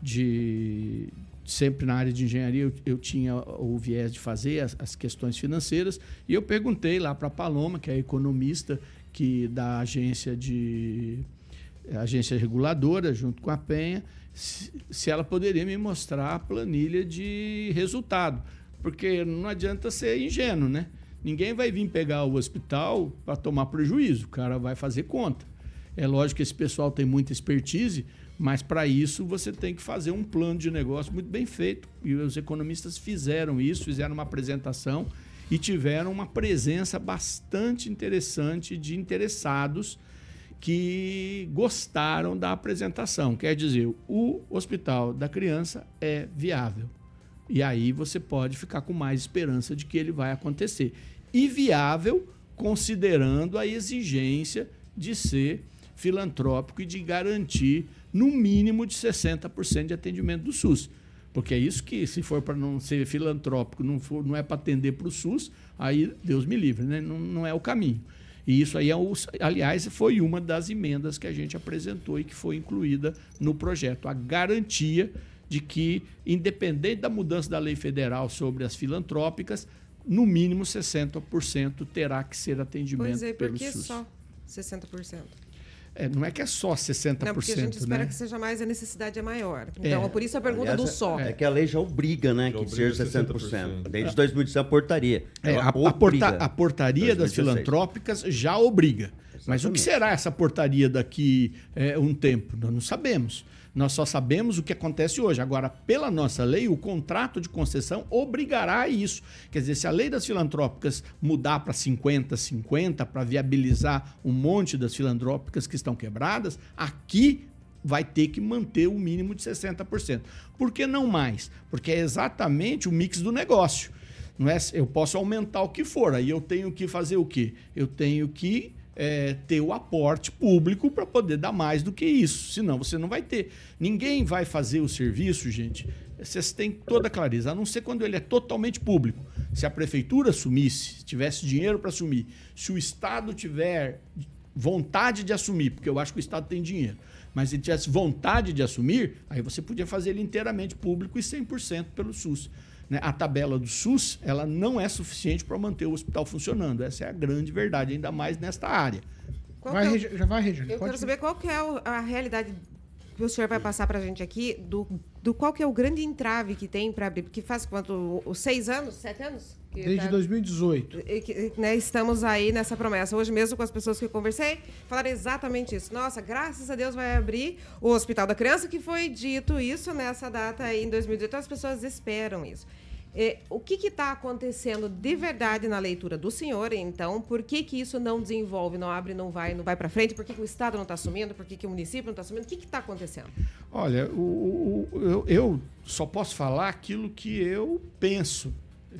de sempre na área de engenharia eu, eu tinha o viés de fazer as, as questões financeiras e eu perguntei lá para a Paloma, que é economista que da agência de agência reguladora junto com a Penha, se, se ela poderia me mostrar a planilha de resultado, porque não adianta ser ingênuo, né? Ninguém vai vir pegar o hospital para tomar prejuízo, o cara vai fazer conta. É lógico que esse pessoal tem muita expertise, mas para isso você tem que fazer um plano de negócio muito bem feito. E os economistas fizeram isso, fizeram uma apresentação e tiveram uma presença bastante interessante de interessados que gostaram da apresentação. Quer dizer, o hospital da criança é viável. E aí você pode ficar com mais esperança de que ele vai acontecer. E viável considerando a exigência de ser filantrópico e de garantir no mínimo de 60% de atendimento do SUS. Porque é isso que, se for para não ser filantrópico, não, for, não é para atender para o SUS, aí Deus me livre, né? não, não é o caminho. E isso aí, é o, aliás, foi uma das emendas que a gente apresentou e que foi incluída no projeto. A garantia de que, independente da mudança da lei federal sobre as filantrópicas, no mínimo 60% terá que ser atendimento Pois é, pelo por que SUS. só 60%? É, não é que é só 60%, Não, porque a gente espera né? que seja mais, a necessidade é maior. Então, É. por isso a pergunta Aliás, do só. É que a lei já obriga, né? Já que obriga seja 60%. 60%. Desde 2016 a portaria. É, a, a porta- a portaria das 2016. filantrópicas já obriga. Mas o que Exatamente. será essa portaria daqui é, um tempo? Nós não sabemos. Nós só sabemos o que acontece hoje. Agora, pela nossa lei, o contrato de concessão obrigará a isso. Quer dizer, se a lei das filantrópicas mudar para 50-50, para viabilizar um monte das filantrópicas que estão quebradas, aqui vai ter que manter o mínimo de 60%. Por que não mais? Porque é exatamente o mix do negócio. Não é, eu posso aumentar o que for, aí eu tenho que fazer o quê? Eu tenho que é, ter o aporte público para poder dar mais do que isso. Senão você não vai ter. Ninguém vai fazer o serviço, gente. Vocês têm toda a clareza, a não ser quando ele é totalmente público. Se a prefeitura assumisse, tivesse dinheiro para assumir, se o Estado tiver vontade de assumir, porque eu acho que o Estado tem dinheiro, mas se ele tivesse vontade de assumir, aí você podia fazer ele inteiramente público e 100% pelo SUS. Né? A tabela do SUS ela não é suficiente para manter o hospital funcionando. Essa é a grande verdade, ainda mais nesta área. Qual Vai, é o- já vai, Regina. Eu Pode quero saber qual que é a realidade que o senhor vai passar para a gente aqui, do, do qual que é o grande entrave que tem para abrir, porque faz quanto? Os seis anos? Sete anos? Desde tá- 2018. e que, né, estamos aí nessa promessa. Hoje mesmo com as pessoas que eu conversei, falaram exatamente isso. Nossa, graças a Deus vai abrir o Hospital da Criança, que foi dito isso nessa data aí em 2018. As pessoas esperam isso. É, o que está acontecendo de verdade na leitura do senhor, então? Por que, que isso não desenvolve, não abre, não vai, não vai para frente? Por que, que o Estado não está assumindo? Por que, que o município não está assumindo? O que está acontecendo? Olha, o- o- eu, eu só posso falar aquilo que eu penso.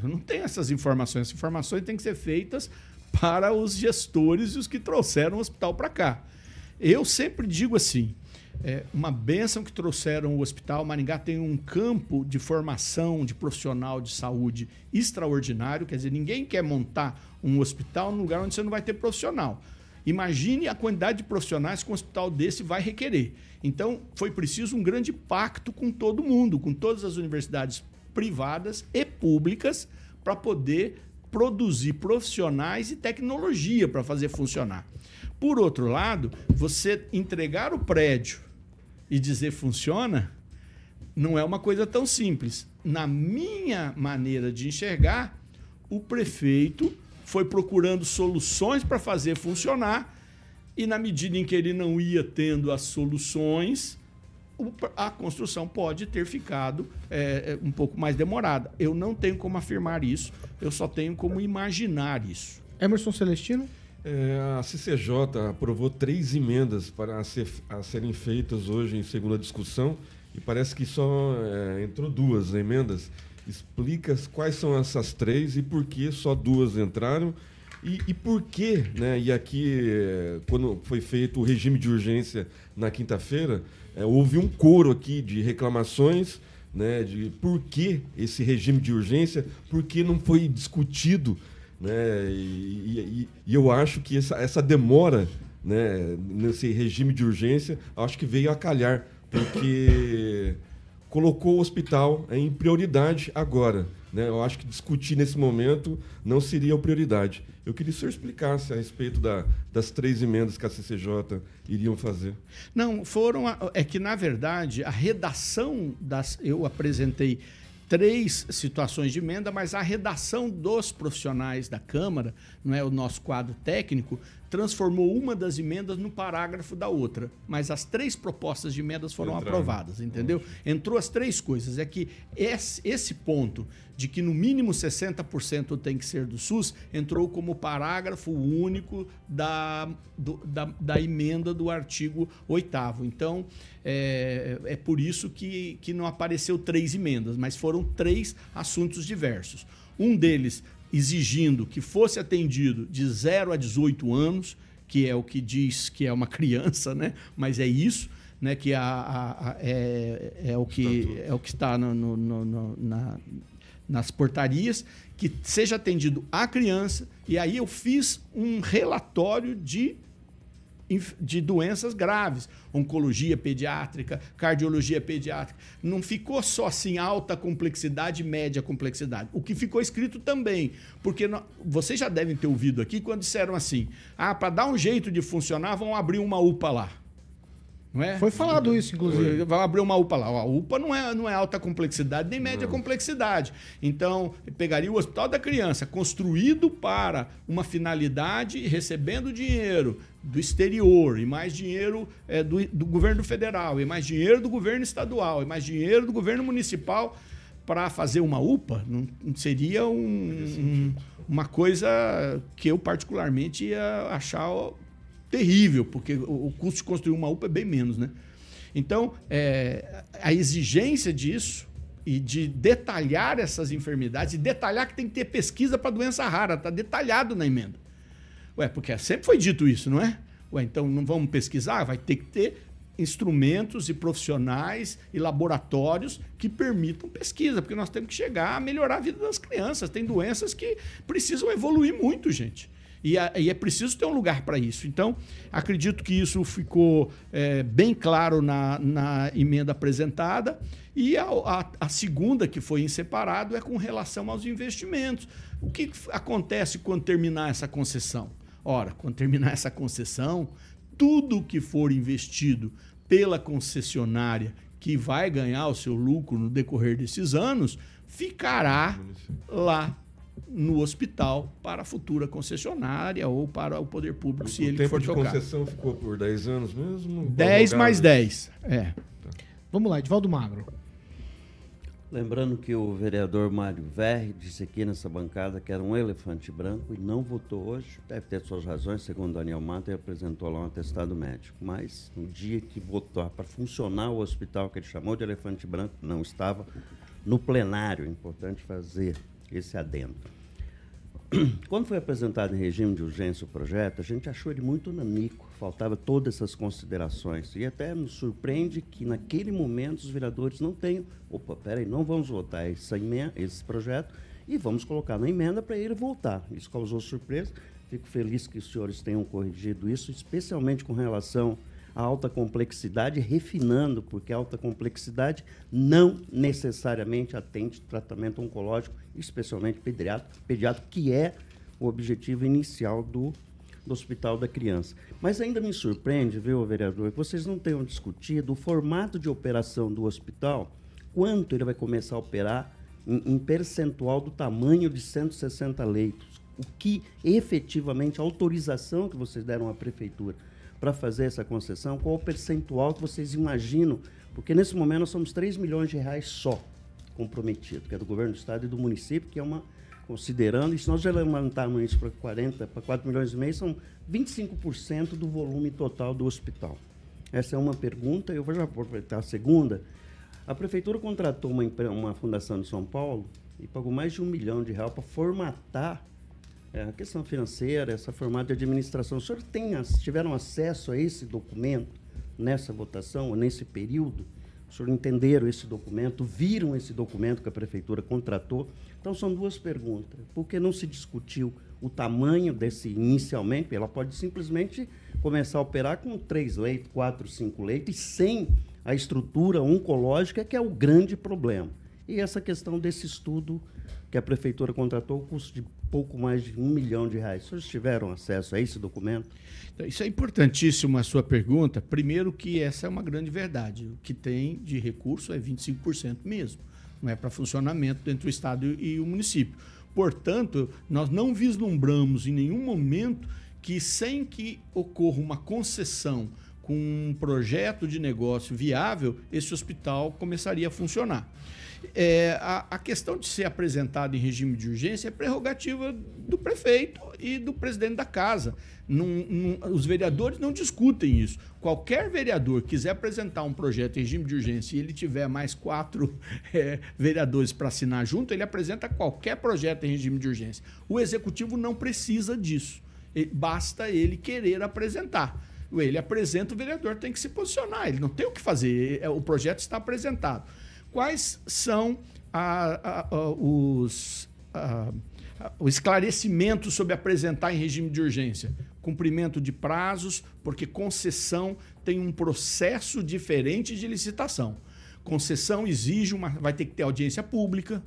Eu não tenho essas informações. Essas informações têm que ser feitas para os gestores e os que trouxeram o hospital para cá. Eu sempre digo assim: é uma benção que trouxeram o hospital. Maringá tem um campo de formação de profissional de saúde extraordinário. Quer dizer, ninguém quer montar um hospital num lugar onde você não vai ter profissional. Imagine a quantidade de profissionais que um hospital desse vai requerer. Então, foi preciso um grande pacto com todo mundo, com todas as universidades privadas e públicas, para poder produzir profissionais e tecnologia para fazer funcionar. Por outro lado, você entregar o prédio e dizer funciona não é uma coisa tão simples. Na minha maneira de enxergar, o prefeito foi procurando soluções para fazer funcionar e na medida em que ele não ia tendo as soluções, a construção pode ter ficado é, é, um pouco mais demorada. Eu não tenho como afirmar isso, eu só tenho como imaginar isso. Emerson Celestino? É, a CCJ aprovou três emendas para ser- a serem feitas hoje em segunda discussão e parece que só é, entrou duas emendas. Explica quais são essas três e por que só duas entraram E, e por que, né? E aqui, eh, quando foi feito o regime de urgência na quinta-feira, eh, houve um coro aqui de reclamações, né? De por que esse regime de urgência, por que não foi discutido, né? E, e- e eu acho que essa, essa demora, né? Nesse regime de urgência, acho que veio a calhar, porque colocou o hospital em prioridade agora. Né? Eu acho que discutir nesse momento não seria a prioridade. Eu queria que o senhor explicasse a respeito da- das três emendas que a CCJ iriam fazer. Não, foram. a- É que, na verdade, a redação das. Eu apresentei três situações de emenda, mas a redação dos profissionais da Câmara, não é o nosso quadro técnico, transformou uma das emendas no parágrafo da outra. Mas as três propostas de emendas foram Entraram. aprovadas, entendeu? Entrou as três coisas. É que esse, esse ponto de que no mínimo 60% tem que ser do SUS entrou como parágrafo único da, do- da, da emenda do artigo 8 Então, é, é por isso que, que não apareceu três emendas, mas foram três assuntos diversos. Um deles exigindo que fosse atendido de 0 a 18 anos, que é o que diz que é uma [laughs] criança, né? mas é isso. Né, que a, a- a- é, é o que é o que está no- no- no- na, nas portarias, que seja atendido a criança. E aí eu fiz um relatório de, de doenças graves, oncologia pediátrica, cardiologia pediátrica. Não ficou só assim alta complexidade, média complexidade. O que ficou escrito também, porque nó- vocês já devem ter ouvido aqui quando disseram assim: ah, para dar um jeito de funcionar, vão abrir uma UPA lá. Não é? Foi falado isso, inclusive. Vai abrir uma UPA lá. A UPA não é, não é alta complexidade nem média complexidade. Então, pegaria o Hospital da Criança, construído para uma finalidade, recebendo dinheiro do exterior, e mais dinheiro é, do, do governo federal, e mais dinheiro do governo estadual, e mais dinheiro do governo municipal para fazer uma UPA, não, não seria um- um- uma coisa que eu particularmente ia achar terrível, porque o, o custo de construir uma UPA é bem menos, né? Então, é, a exigência disso e de detalhar essas enfermidades, e detalhar que tem que ter pesquisa para doença rara, está detalhado na emenda. Ué, porque sempre foi dito isso, não é? Ué, então não vamos pesquisar? Vai ter que ter instrumentos e profissionais e laboratórios que permitam pesquisa, porque nós temos que chegar a melhorar a vida das crianças. Tem doenças que precisam evoluir muito, gente. E, a- e é preciso ter um lugar para isso. Então, acredito que isso ficou é, bem claro na, na emenda apresentada. E a, a- a segunda, que foi em separado, é com relação aos investimentos. O que acontece quando terminar essa concessão? Ora, quando terminar essa concessão, tudo que for investido pela concessionária que vai ganhar o seu lucro no decorrer desses anos, ficará lá no hospital para a futura concessionária ou para o poder público, se o ele tempo for de tocar. concessão ficou por 10 anos mesmo? 10 mais Prorrogável? 10. É. Vamos lá, Edvaldo Magro. Lembrando que o vereador Mário Verri disse aqui nessa bancada que era um elefante branco e não votou hoje. Deve ter suas razões, segundo Daniel Mata, e apresentou lá um atestado médico. Mas no dia que votou para funcionar o hospital que ele chamou de elefante branco, não estava no plenário. É importante fazer esse adendo. [clears throat] Quando foi apresentado em regime de urgência o projeto, a gente achou ele muito nanico, faltava todas essas considerações. E até nos surpreende que naquele momento os vereadores não tenham, opa, peraí, não vamos votar essa emenda, esse projeto e vamos colocar na emenda para ele voltar. Isso causou surpresa. Fico feliz que os senhores tenham corrigido isso, especialmente com relação à alta complexidade, refinando, porque alta complexidade não necessariamente atende tratamento oncológico, especialmente pediátrico, pediátrico que é o objetivo inicial do, do Hospital da Criança. Mas ainda me surpreende, viu, vereador, que vocês não tenham discutido o formato de operação do hospital, quanto ele vai começar a operar em, em percentual do tamanho de 160 leitos. O que efetivamente, a autorização que vocês deram à prefeitura para fazer essa concessão, qual o percentual que vocês imaginam? Porque nesse momento nós somos 3 milhões de reais só comprometidos, que é do governo do estado e do município, que é uma considerando, e se nós levantarmos isso para 40, para 4 milhões e meio, são 25% do volume total do hospital. Essa é uma pergunta, eu vou já aproveitar a segunda. A prefeitura contratou uma, uma fundação de São Paulo e pagou mais de um milhão de reais para formatar É, a questão financeira, essa formato de administração. O senhor tem, as- tiveram acesso a esse documento nessa votação, nesse período? O senhor entenderam esse documento, viram esse documento que a prefeitura contratou? Então, são duas perguntas. Por que não se discutiu o tamanho desse inicialmente? Ela pode simplesmente começar a operar com três leitos, quatro, cinco leitos, e sem a estrutura oncológica, que é o grande problema. E essa questão desse estudo que a prefeitura contratou, o custo de pouco mais de um milhão de reais. Senhores tiveram acesso a esse documento? Então, Isso é importantíssimo a sua pergunta. Primeiro que essa é uma grande verdade. O que tem de recurso é 25% mesmo. Não é para funcionamento entre o Estado e o município. Portanto, nós não vislumbramos em nenhum momento que sem que ocorra uma concessão com um projeto de negócio viável, esse hospital começaria a funcionar. É, a, a questão de ser apresentado em regime de urgência é prerrogativa do prefeito e do presidente da casa. Não- não- os vereadores não discutem isso. Qualquer vereador quiser apresentar um projeto em regime de urgência e ele tiver mais quatro [laughs] é, vereadores para assinar junto, ele apresenta qualquer projeto em regime de urgência. O executivo não precisa disso. Basta ele querer apresentar. Ele apresenta, o vereador tem que se posicionar. Ele não tem o que fazer. é, O projeto está apresentado. Quais são a- a- a- os, o esclarecimento sobre apresentar em regime de urgência? Cumprimento de prazos, porque concessão tem um processo diferente de licitação. Concessão exige uma. vai ter que ter audiência pública.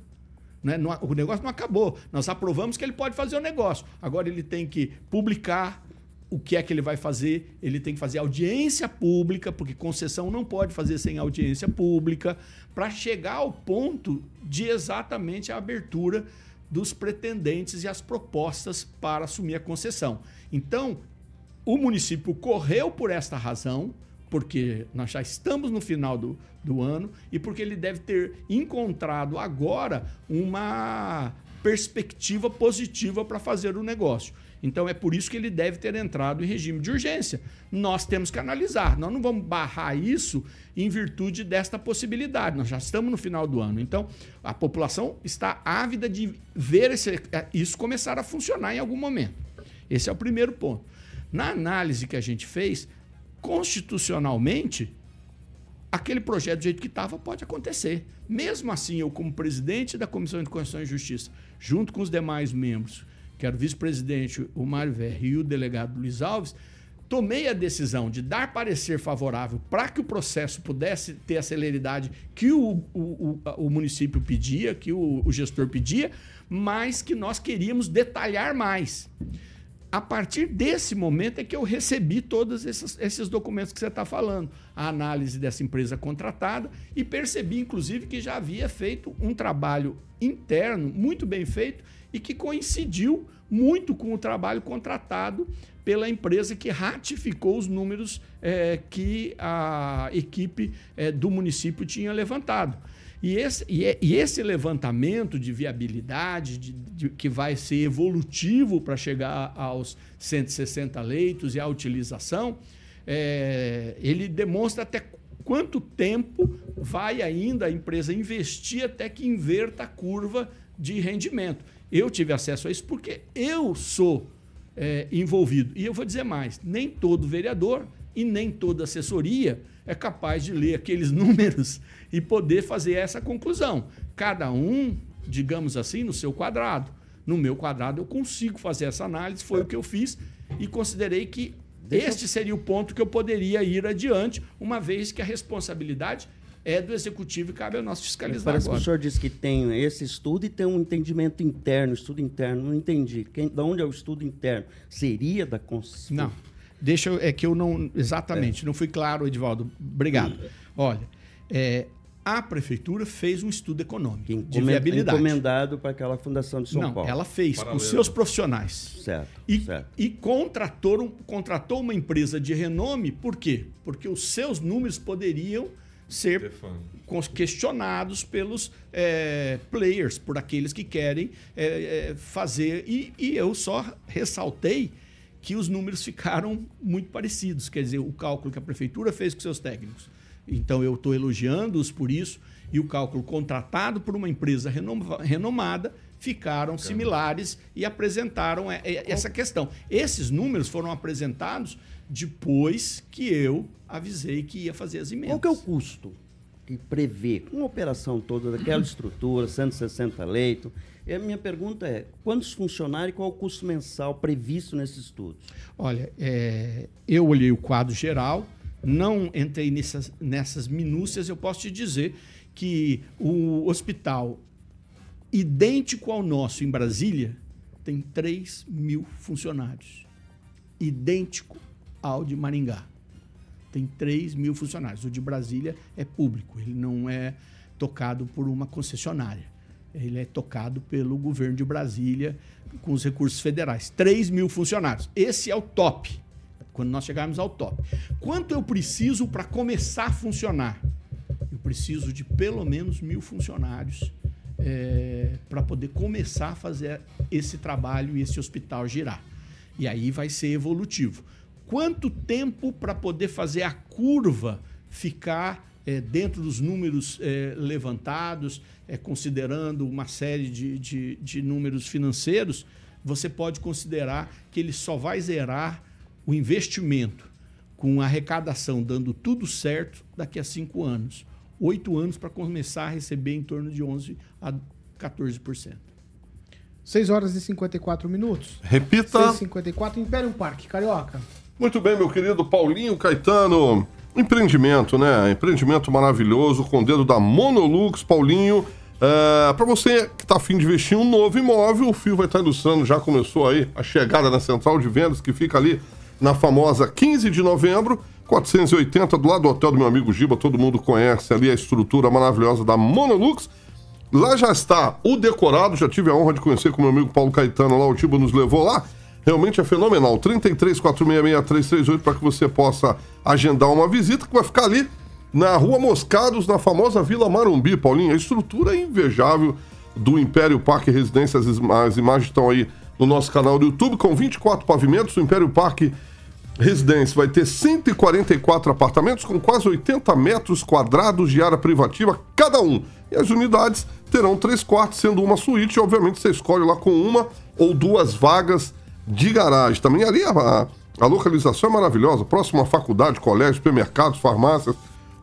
né? O negócio não acabou. Nós aprovamos que ele pode fazer o negócio. Agora ele tem que publicar o que é que ele vai fazer. Ele tem que fazer audiência pública, porque concessão não pode fazer sem audiência pública, para chegar ao ponto de exatamente a abertura dos pretendentes e as propostas para assumir a concessão. Então, o município correu por esta razão, porque nós já estamos no final do, do ano e porque ele deve ter encontrado agora uma perspectiva positiva para fazer o negócio. Então é por isso que ele deve ter entrado em regime de urgência. Nós temos que analisar, nós não vamos barrar isso em virtude desta possibilidade. Nós já estamos no final do ano. Então a população está ávida de ver esse- isso começar a funcionar em algum momento. Esse é o primeiro ponto. Na análise que a gente fez, constitucionalmente, aquele projeto do jeito que estava pode acontecer. Mesmo assim, eu, como presidente da Comissão de Constituição e Justiça, junto com os demais membros, que era o vice-presidente o Mário Verri e o delegado Luiz Alves, tomei a decisão de dar parecer favorável para que o processo pudesse ter a celeridade que o, o, o, o município pedia, que o, o gestor pedia, mas que nós queríamos detalhar mais. A partir desse momento é que eu recebi todos esses, esses documentos que você está falando, a análise dessa empresa contratada e percebi, inclusive, que já havia feito um trabalho interno muito bem feito e que coincidiu muito com o trabalho contratado pela empresa que ratificou os números eh, que a equipe eh, do município tinha levantado. E esse, e é- esse levantamento de viabilidade, de- de- que vai ser evolutivo para chegar aos 160 leitos e à utilização, é, ele demonstra até quanto tempo vai ainda a empresa investir até que inverta a curva de rendimento. Eu tive acesso a isso porque eu sou é, envolvido. E eu vou dizer mais: nem todo vereador e nem toda assessoria é capaz de ler aqueles [laughs] números e poder fazer essa conclusão. Cada um, digamos assim, no seu quadrado. No meu quadrado eu consigo fazer essa análise, foi o que eu fiz e considerei que este seria o ponto que eu poderia ir adiante, uma vez que a responsabilidade é do executivo e cabe a nós fiscalizar Parece agora. que o senhor disse que tem esse estudo e tem um entendimento interno, estudo interno. Não entendi. Quem, de onde é o estudo interno? Seria da Constituição? Não. Deixa eu, é que eu não. Exatamente, não fui claro, Edivaldo. Obrigado. Olha, é, a prefeitura fez um estudo econômico de viabilidade. Encomendado para aquela Fundação de São não, Paulo. ela fez com seus profissionais. Certo, E, certo. e contratou, contratou uma empresa de renome, por quê? Porque os seus números poderiam ser questionados pelos é, players, por aqueles que querem é, é, fazer. E, e eu só ressaltei que os números ficaram muito parecidos. Quer dizer, o cálculo que a prefeitura fez com seus técnicos. Então eu estou elogiando-os por isso. E o cálculo contratado por uma empresa renoma- renomada ficaram similares e apresentaram é, é, essa questão. Esses números foram apresentados depois que eu avisei que ia fazer as emendas. Qual que é o custo que prevê, com a operação toda daquela [clears throat] estrutura, 160 leitos? E a minha pergunta é, quantos funcionários e qual o custo mensal previsto nesses estudos? Olha, é, eu olhei o quadro geral, não entrei nessas, nessas minúcias, eu posso te dizer que o hospital idêntico ao nosso em Brasília tem 3 mil funcionários. Idêntico ao de Maringá. Tem 3 mil funcionários. O de Brasília é público, ele não é tocado por uma concessionária. Ele é tocado pelo governo de Brasília com os recursos federais. 3 mil funcionários. Esse é o top. Quando nós chegarmos ao top. Quanto eu preciso para começar a funcionar? Eu preciso de pelo menos mil funcionários é, para poder começar a fazer esse trabalho e esse hospital girar. E aí vai ser evolutivo. Quanto tempo para poder fazer a curva ficar é, dentro dos números é, levantados, é, considerando uma série de, de, de números financeiros, você pode considerar que ele só vai zerar o investimento com a arrecadação dando tudo certo daqui a cinco anos. Oito anos para começar a receber em torno de 11% a 14%. 6 horas e 54 minutos. Repita. 6 e 54 Império Parque, Carioca. Muito bem, meu querido Paulinho Caetano. Empreendimento, né? Empreendimento maravilhoso com o dedo da Monolux, Paulinho. É, para você que está afim de investir em um novo imóvel, o Fio vai estar tá ilustrando, já começou aí a chegada na central de vendas, que fica ali na famosa 15 de novembro, 480, do lado do hotel do meu amigo Giba, todo mundo conhece ali a estrutura maravilhosa da Monolux. Lá já está o decorado, já tive a honra de conhecer com meu amigo Paulo Caetano lá, o Tibo nos levou lá. Realmente é fenomenal. 33466338 para que você possa agendar uma visita que vai ficar ali na Rua Moscados, na famosa Vila Marumbi, Paulinho. A estrutura é invejável do Império Parque Residências. As imagens estão aí no nosso canal do YouTube com 24 pavimentos. O Império Parque Residência vai ter 144 apartamentos com quase 80 metros quadrados de área privativa cada um. E as unidades terão três quartos, sendo uma suíte. Obviamente, você escolhe lá com uma ou duas vagas de garagem. Também ali a, a localização é maravilhosa. Próximo à faculdade, colégio, supermercados, farmácias,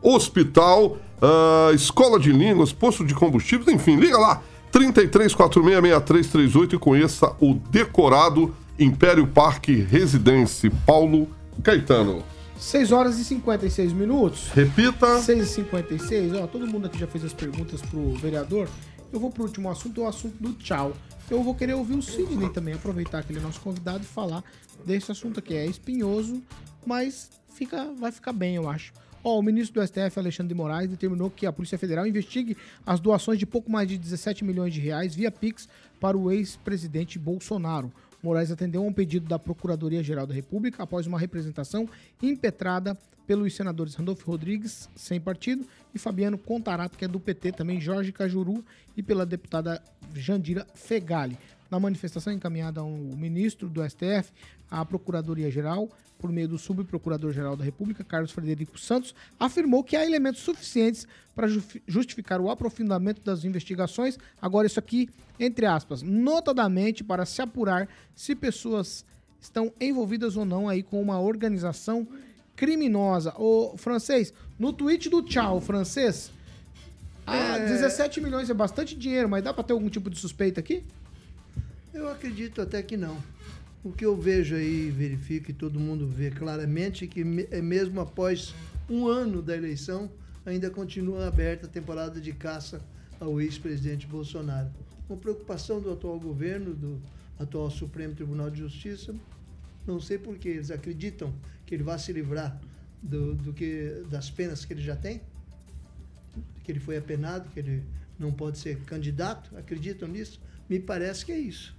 hospital, uh, escola de línguas, posto de combustíveis, enfim, liga lá. 33466338 e conheça o decorado Império Parque Residência Paulo Caetano. 6 horas e 56 minutos. Repita. 6 e 56. Ó, todo mundo aqui já fez as perguntas pro vereador. Eu vou pro último assunto, o assunto do tchau. Eu vou querer ouvir o Sidney também, aproveitar que ele é nosso convidado e falar desse assunto aqui. É espinhoso, mas fica, vai ficar bem, eu acho. Ó, o ministro do STF, Alexandre de Moraes, determinou que a Polícia Federal investigue as doações de pouco mais de 17 milhões de reais via Pix para o ex-presidente Bolsonaro. Moraes atendeu a um pedido da Procuradoria-Geral da República após uma representação impetrada pelos senadores Randolfo Rodrigues, sem partido, e Fabiano Contarato, que é do PT, também Jorge Cajuru, e pela deputada Jandira Fegali. Na manifestação encaminhada ao ministro do STF, a Procuradoria-Geral, por meio do Subprocurador-Geral da República, Carlos Frederico Santos, afirmou que há elementos suficientes para justificar o aprofundamento das investigações. Agora, isso aqui, entre aspas, notadamente para se apurar se pessoas estão envolvidas ou não aí com uma organização criminosa. O francês, no tweet do tchau, francês, ah, é... 17 milhões é bastante dinheiro, mas dá para ter algum tipo de suspeita aqui? Eu acredito até que não. O que eu vejo aí, verifico e todo mundo vê claramente que é mesmo após um ano da eleição, ainda continua aberta a temporada de caça ao ex-presidente Bolsonaro. Uma preocupação do atual governo, do atual Supremo Tribunal de Justiça, não sei por que eles acreditam que ele vai se livrar do, do que das penas que ele já tem, que ele foi apenado, que ele não pode ser candidato, acreditam nisso? Me parece que é isso.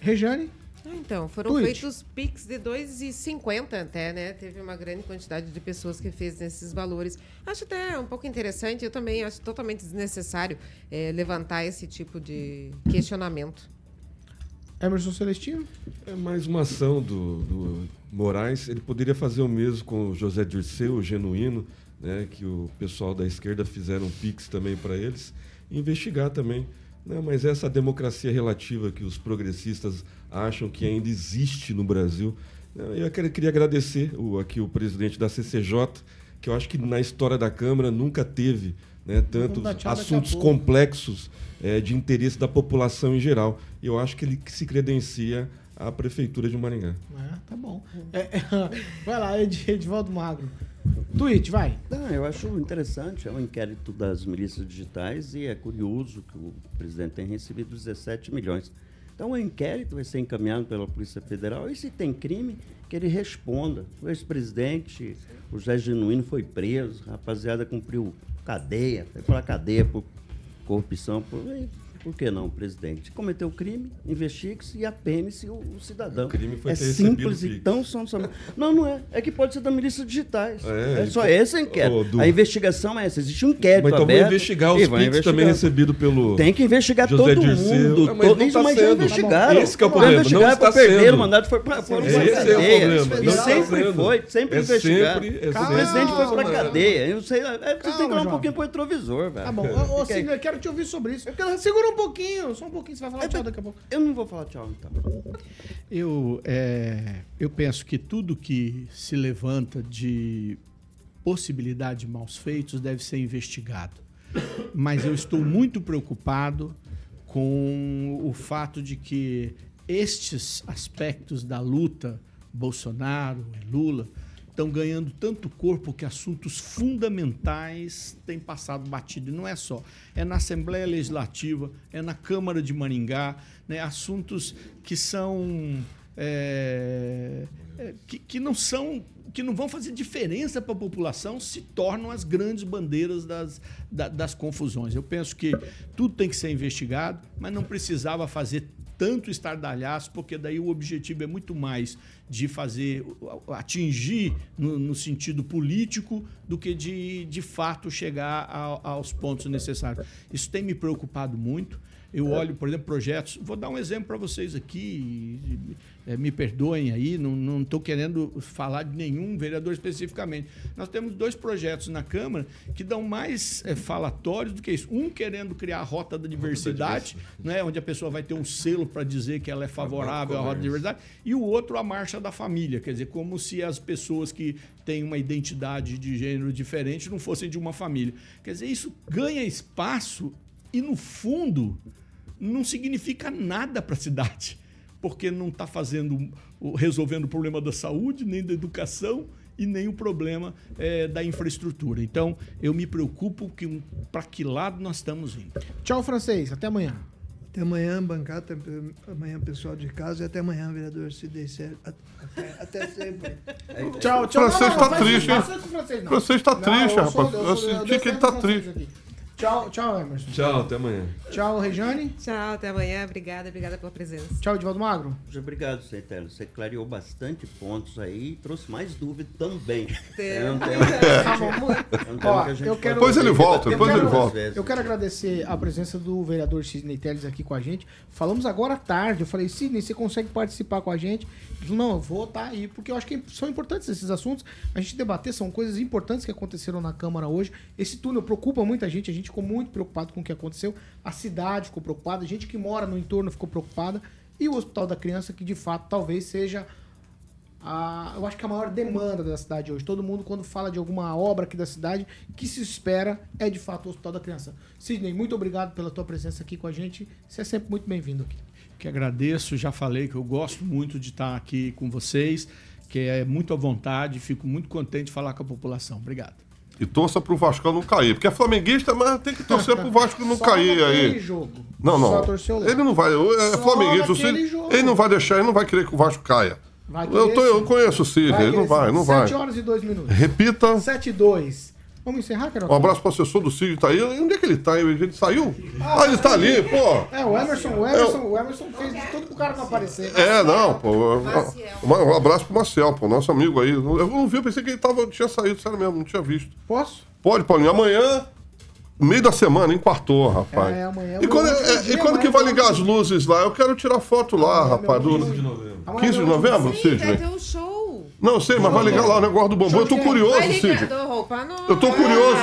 Rejane? Ah, então, foram feitos PIX de 2,50 até, né? Teve uma grande quantidade de pessoas que fez nesses valores. Acho até um pouco interessante, eu também acho totalmente desnecessário é, levantar esse tipo de questionamento. Emerson Celestino? É mais uma ação do, do Moraes. Ele poderia fazer o mesmo com o José Dirceu, o genuíno, né, que o pessoal da esquerda fizeram um pix também para eles, investigar também Não, mas essa democracia relativa que os progressistas acham que ainda existe no Brasil, né, eu queria agradecer o, aqui o presidente da CCJ, que eu acho que na história da Câmara nunca teve né, tantos assuntos pouco. complexos eh, de interesse da população em geral. E eu acho que ele se credencia à Prefeitura de Maringá. É, tá bom. É, é, [laughs] vai lá, Ed, Edivaldo Magro. Tweet, vai. Não, eu acho interessante, é um inquérito das milícias digitais e é curioso que o presidente tenha recebido 17 milhões. Então, o inquérito vai ser encaminhado pela Polícia Federal e, se tem crime, que ele responda. O ex-presidente, o José Genuíno, foi preso, a rapaziada cumpriu cadeia, foi para cadeia por corrupção. Por, por que não, presidente? Cometeu crime, investigue-se e apene-se o, o cidadão. O crime foi é ter recebido simples o e tão são Não, não é. É que pode ser da milícia digitais. É, É, só ele- esse é o inquérito. Ô, Du. a investigação é essa. Existe um inquérito Mas então aberto. investigar os Pix também recebidos pelo Tem que investigar José todo Dirceu. mundo. Ah, mas todo, não isso, tá mas sendo. investigaram. Esse que é o problema, não investigaram, está sendo. mandato foi para foi Esse é o cadeia. problema, E não sempre foi, sempre É investigado. sempre- é o sempre. presidente foi para cadeia. Eu sei, é, vocês têm que olhar um pouquinho pro retrovisor, velho. Tá bom. Ô, aí. Silvio, eu quero te ouvir sobre isso. Segura um pouquinho, só um pouquinho, você vai falar tchau daqui a pouco. Eu não vou falar tchau, então. Eu, é, eu penso que tudo que se levanta de possibilidade de maus feitos deve ser investigado. Mas eu estou muito preocupado com o fato de que estes aspectos da luta, Bolsonaro e Lula, estão ganhando tanto corpo que assuntos fundamentais têm passado batido. E não é só. É na Assembleia Legislativa, é na Câmara de Maringá, né? assuntos que são. é, é, que, que não são. que não vão fazer diferença para a população se tornam as grandes bandeiras das, da- das confusões. Eu penso que tudo tem que ser investigado, mas não precisava fazer tanto estardalhaço, porque daí o objetivo é muito mais de fazer, atingir no, no sentido político do que de, de fato chegar ao- aos pontos necessários. Isso tem me preocupado muito. Eu olho, por exemplo, projetos. Vou dar um exemplo para vocês aqui. Eh, me perdoem aí, não estou querendo falar de nenhum vereador especificamente. Nós temos dois projetos na Câmara que dão mais eh, falatórios do que isso. Um querendo criar a rota da diversidade, né, onde a pessoa vai ter um selo para dizer que ela é favorável à rota da diversidade, e o outro a marcha da família, quer dizer, como se as pessoas que têm uma identidade de gênero diferente não fossem de uma família. Quer dizer, isso ganha espaço e, no fundo, não significa nada para a cidade, porque não está fazendo, resolvendo o problema da saúde, nem da educação e nem o problema eh, da infraestrutura. Então, eu me preocupo que para que lado nós estamos indo. Tchau, francês. Até amanhã. Até amanhã, bancada. Até amanhã, pessoal de casa. E até amanhã, vereador Sidney Sérgio. Até, até sempre. Tchau, tchau. O francês tá faz triste, hein? o francês, tá Não, triste, eu sou- rapaz. eu senti que ele tá francês triste. Tchau, tchau, Emerson. Tchau, até amanhã. Tchau, Rejane. Tchau, até amanhã. Obrigada, obrigada pela presença. Tchau, Edivaldo Magro. Muito Obrigado, Centelo. Você clareou bastante pontos aí e trouxe mais dúvida também. Tem. É um [laughs] tema- Tá eu quero- Depois ele volta, depois ele volta. Eu quero agradecer a presença do vereador Sidney Teles aqui com a gente. Falamos agora à tarde. Eu falei, Sidney, você consegue participar com a gente? Ele falou, não, eu vou estar aí, porque eu acho que são importantes esses assuntos. A gente debater, são coisas importantes que aconteceram na Câmara hoje. Esse túnel preocupa muita gente, a gente ficou muito preocupado com o que aconteceu. A cidade ficou preocupada, a gente que mora no entorno ficou preocupada. E o Hospital da Criança, que de fato talvez seja a, eu acho que a maior demanda da cidade hoje. Todo mundo, quando fala de alguma obra aqui da cidade, que se espera é de fato o Hospital da Criança. Sidney, muito obrigado pela tua presença aqui com a gente. Você é sempre muito bem-vindo aqui. que agradeço, já falei que eu gosto muito de estar aqui com vocês, que é muito à vontade, fico muito contente de falar com a população. Obrigado. E torça pro Vasco não cair. Porque é flamenguista, mas tem que torcer pro Vasco não [laughs] Só cair aí. jogo. Não, não. Só torceu lá. Ele não vai. É Só flamenguista. jogo. Ele não vai deixar, ele não vai querer que o Vasco caia. Eu, tô- eu conheço o Cid, ele não vai, não vai. Sete horas e dois minutos. Repita. 7 e 2. Vamos encerrar, Carol? Um abraço pro assessor do Cid, tá aí. Onde é que ele tá? Ele saiu? Ah, ele tá ali, pô. É, o Emerson, o Emerson, o Emerson fez de tudo pro cara não aparecer. É, não, pô. Um, um abraço pro Marcel, pô, nosso amigo aí. Eu não vi, eu pensei que ele tava, tinha saído, sério mesmo, não tinha visto. Posso? Pode, Paulinho. Amanhã, meio da semana, quartou, rapaz. É, amanhã é E o quando, último é, dia, e quando que é vai o ligar as luzes lá? Eu quero tirar foto lá, Amanhã é rapaz. meu Do... último- Amanhã 15 de é meu último- novembro, Sim, vai Sidney? ter um show. Não, eu sei, mas vai ligar lá o negócio do bambu. Eu tô curioso, Cid. Eu tô curioso.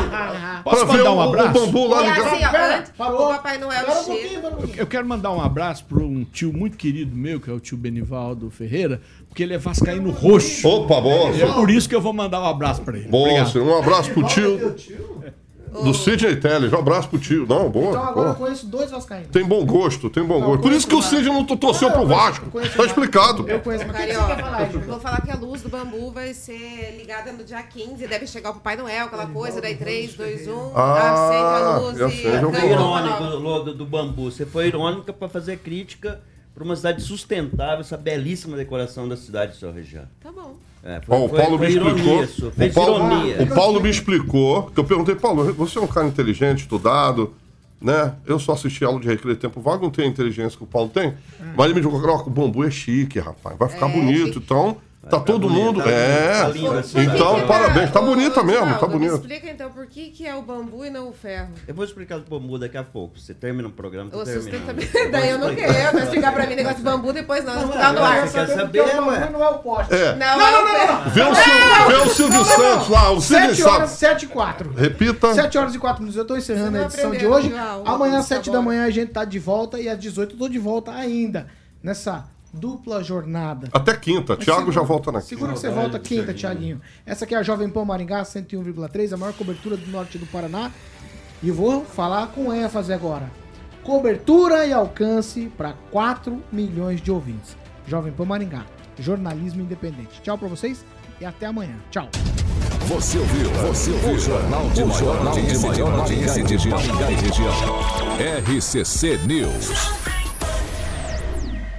Posso pra ver mandar um o, o abraço? bambu lá ligar. assim, ó, Pera, antes, parou. o Papai Noel um chega. pouquinho. Eu quero mandar um abraço para um tio muito querido meu, que é o tio Benivaldo Ferreira, porque ele é vascaíno roxo. Opa, boa. É por isso que eu vou mandar um abraço para ele. Boa, Obrigado. senhor. Um abraço pro tio. Do Sidney Teles. Um abraço pro tio. Não, boa. Então agora eu boa. conheço dois vascaínos. Tem bom gosto, tem bom Não, gosto. Por isso que o. Sidney não torceu pro eu Vasco. Tá explicado. Eu conheço, mas o Carioca, vou falar que a luz do bambu vai ser ligada no dia 15, deve chegar o Papai Noel, aquela coisa, daí 3, 2, 1, Ah, acende a luz e e o ganha Foi fogo. roupa irônico do, bambu. Você foi irônica para fazer crítica para uma cidade sustentável, essa belíssima decoração da cidade de São Região. Tá bom. É, foi, Ó, o foi- Paulo me foi explicou. ironia isso, O Paulo, ironia. o Paulo me explicou. Que eu perguntei, Paulo, você é um cara inteligente, estudado, né? Eu só assisti aula de recreio tempo vago, não tenho a inteligência que o Paulo tem. Mas ele me disse, "Ó, o bambu é chique, rapaz. Vai ficar É, bonito. Então, tá todo bonito, mundo. tá lindo, é. tá lindo essa então, cidade. parabéns. Tá bonita mesmo, tá Me bonito. explica então por que, que é o bambu e não o ferro. Eu vou explicar do bambu daqui a pouco. Você termina o programa, O terminando. sustentabilidade. Daí eu não quero, mas ficar pra mim negócio de bambu, depois nós vamos ficar no Você ar. quer Porque saber, o bambu não é o poste. É. Não, não, não. Vê o, Sil- vê o Silvio Santos lá, o Sidney 7 horas, sabe. 7 e 4. Repita. 7 horas e 4 minutos. Eu tô encerrando Você a não edição de hoje. o Amanhã, óculos, às 7 tá da manhã, a gente tá de volta. E às 18 eu tô de volta ainda. Nessa dupla jornada. Até quinta. Tiago segura- já volta na Segura quinta. que você volta quinta, Tiaguinho. Essa aqui é a Jovem Pan Maringá 101,3, a maior cobertura do norte do Paraná. E vou falar com ênfase agora. Cobertura e alcance para 4 milhões de ouvintes. Jovem Pan Maringá, jornalismo independente. Tchau pra vocês e até amanhã. Tchau. Você ouviu? Você ouviu? O Jornal de Maior Audiência de Maringá e região. RCC News.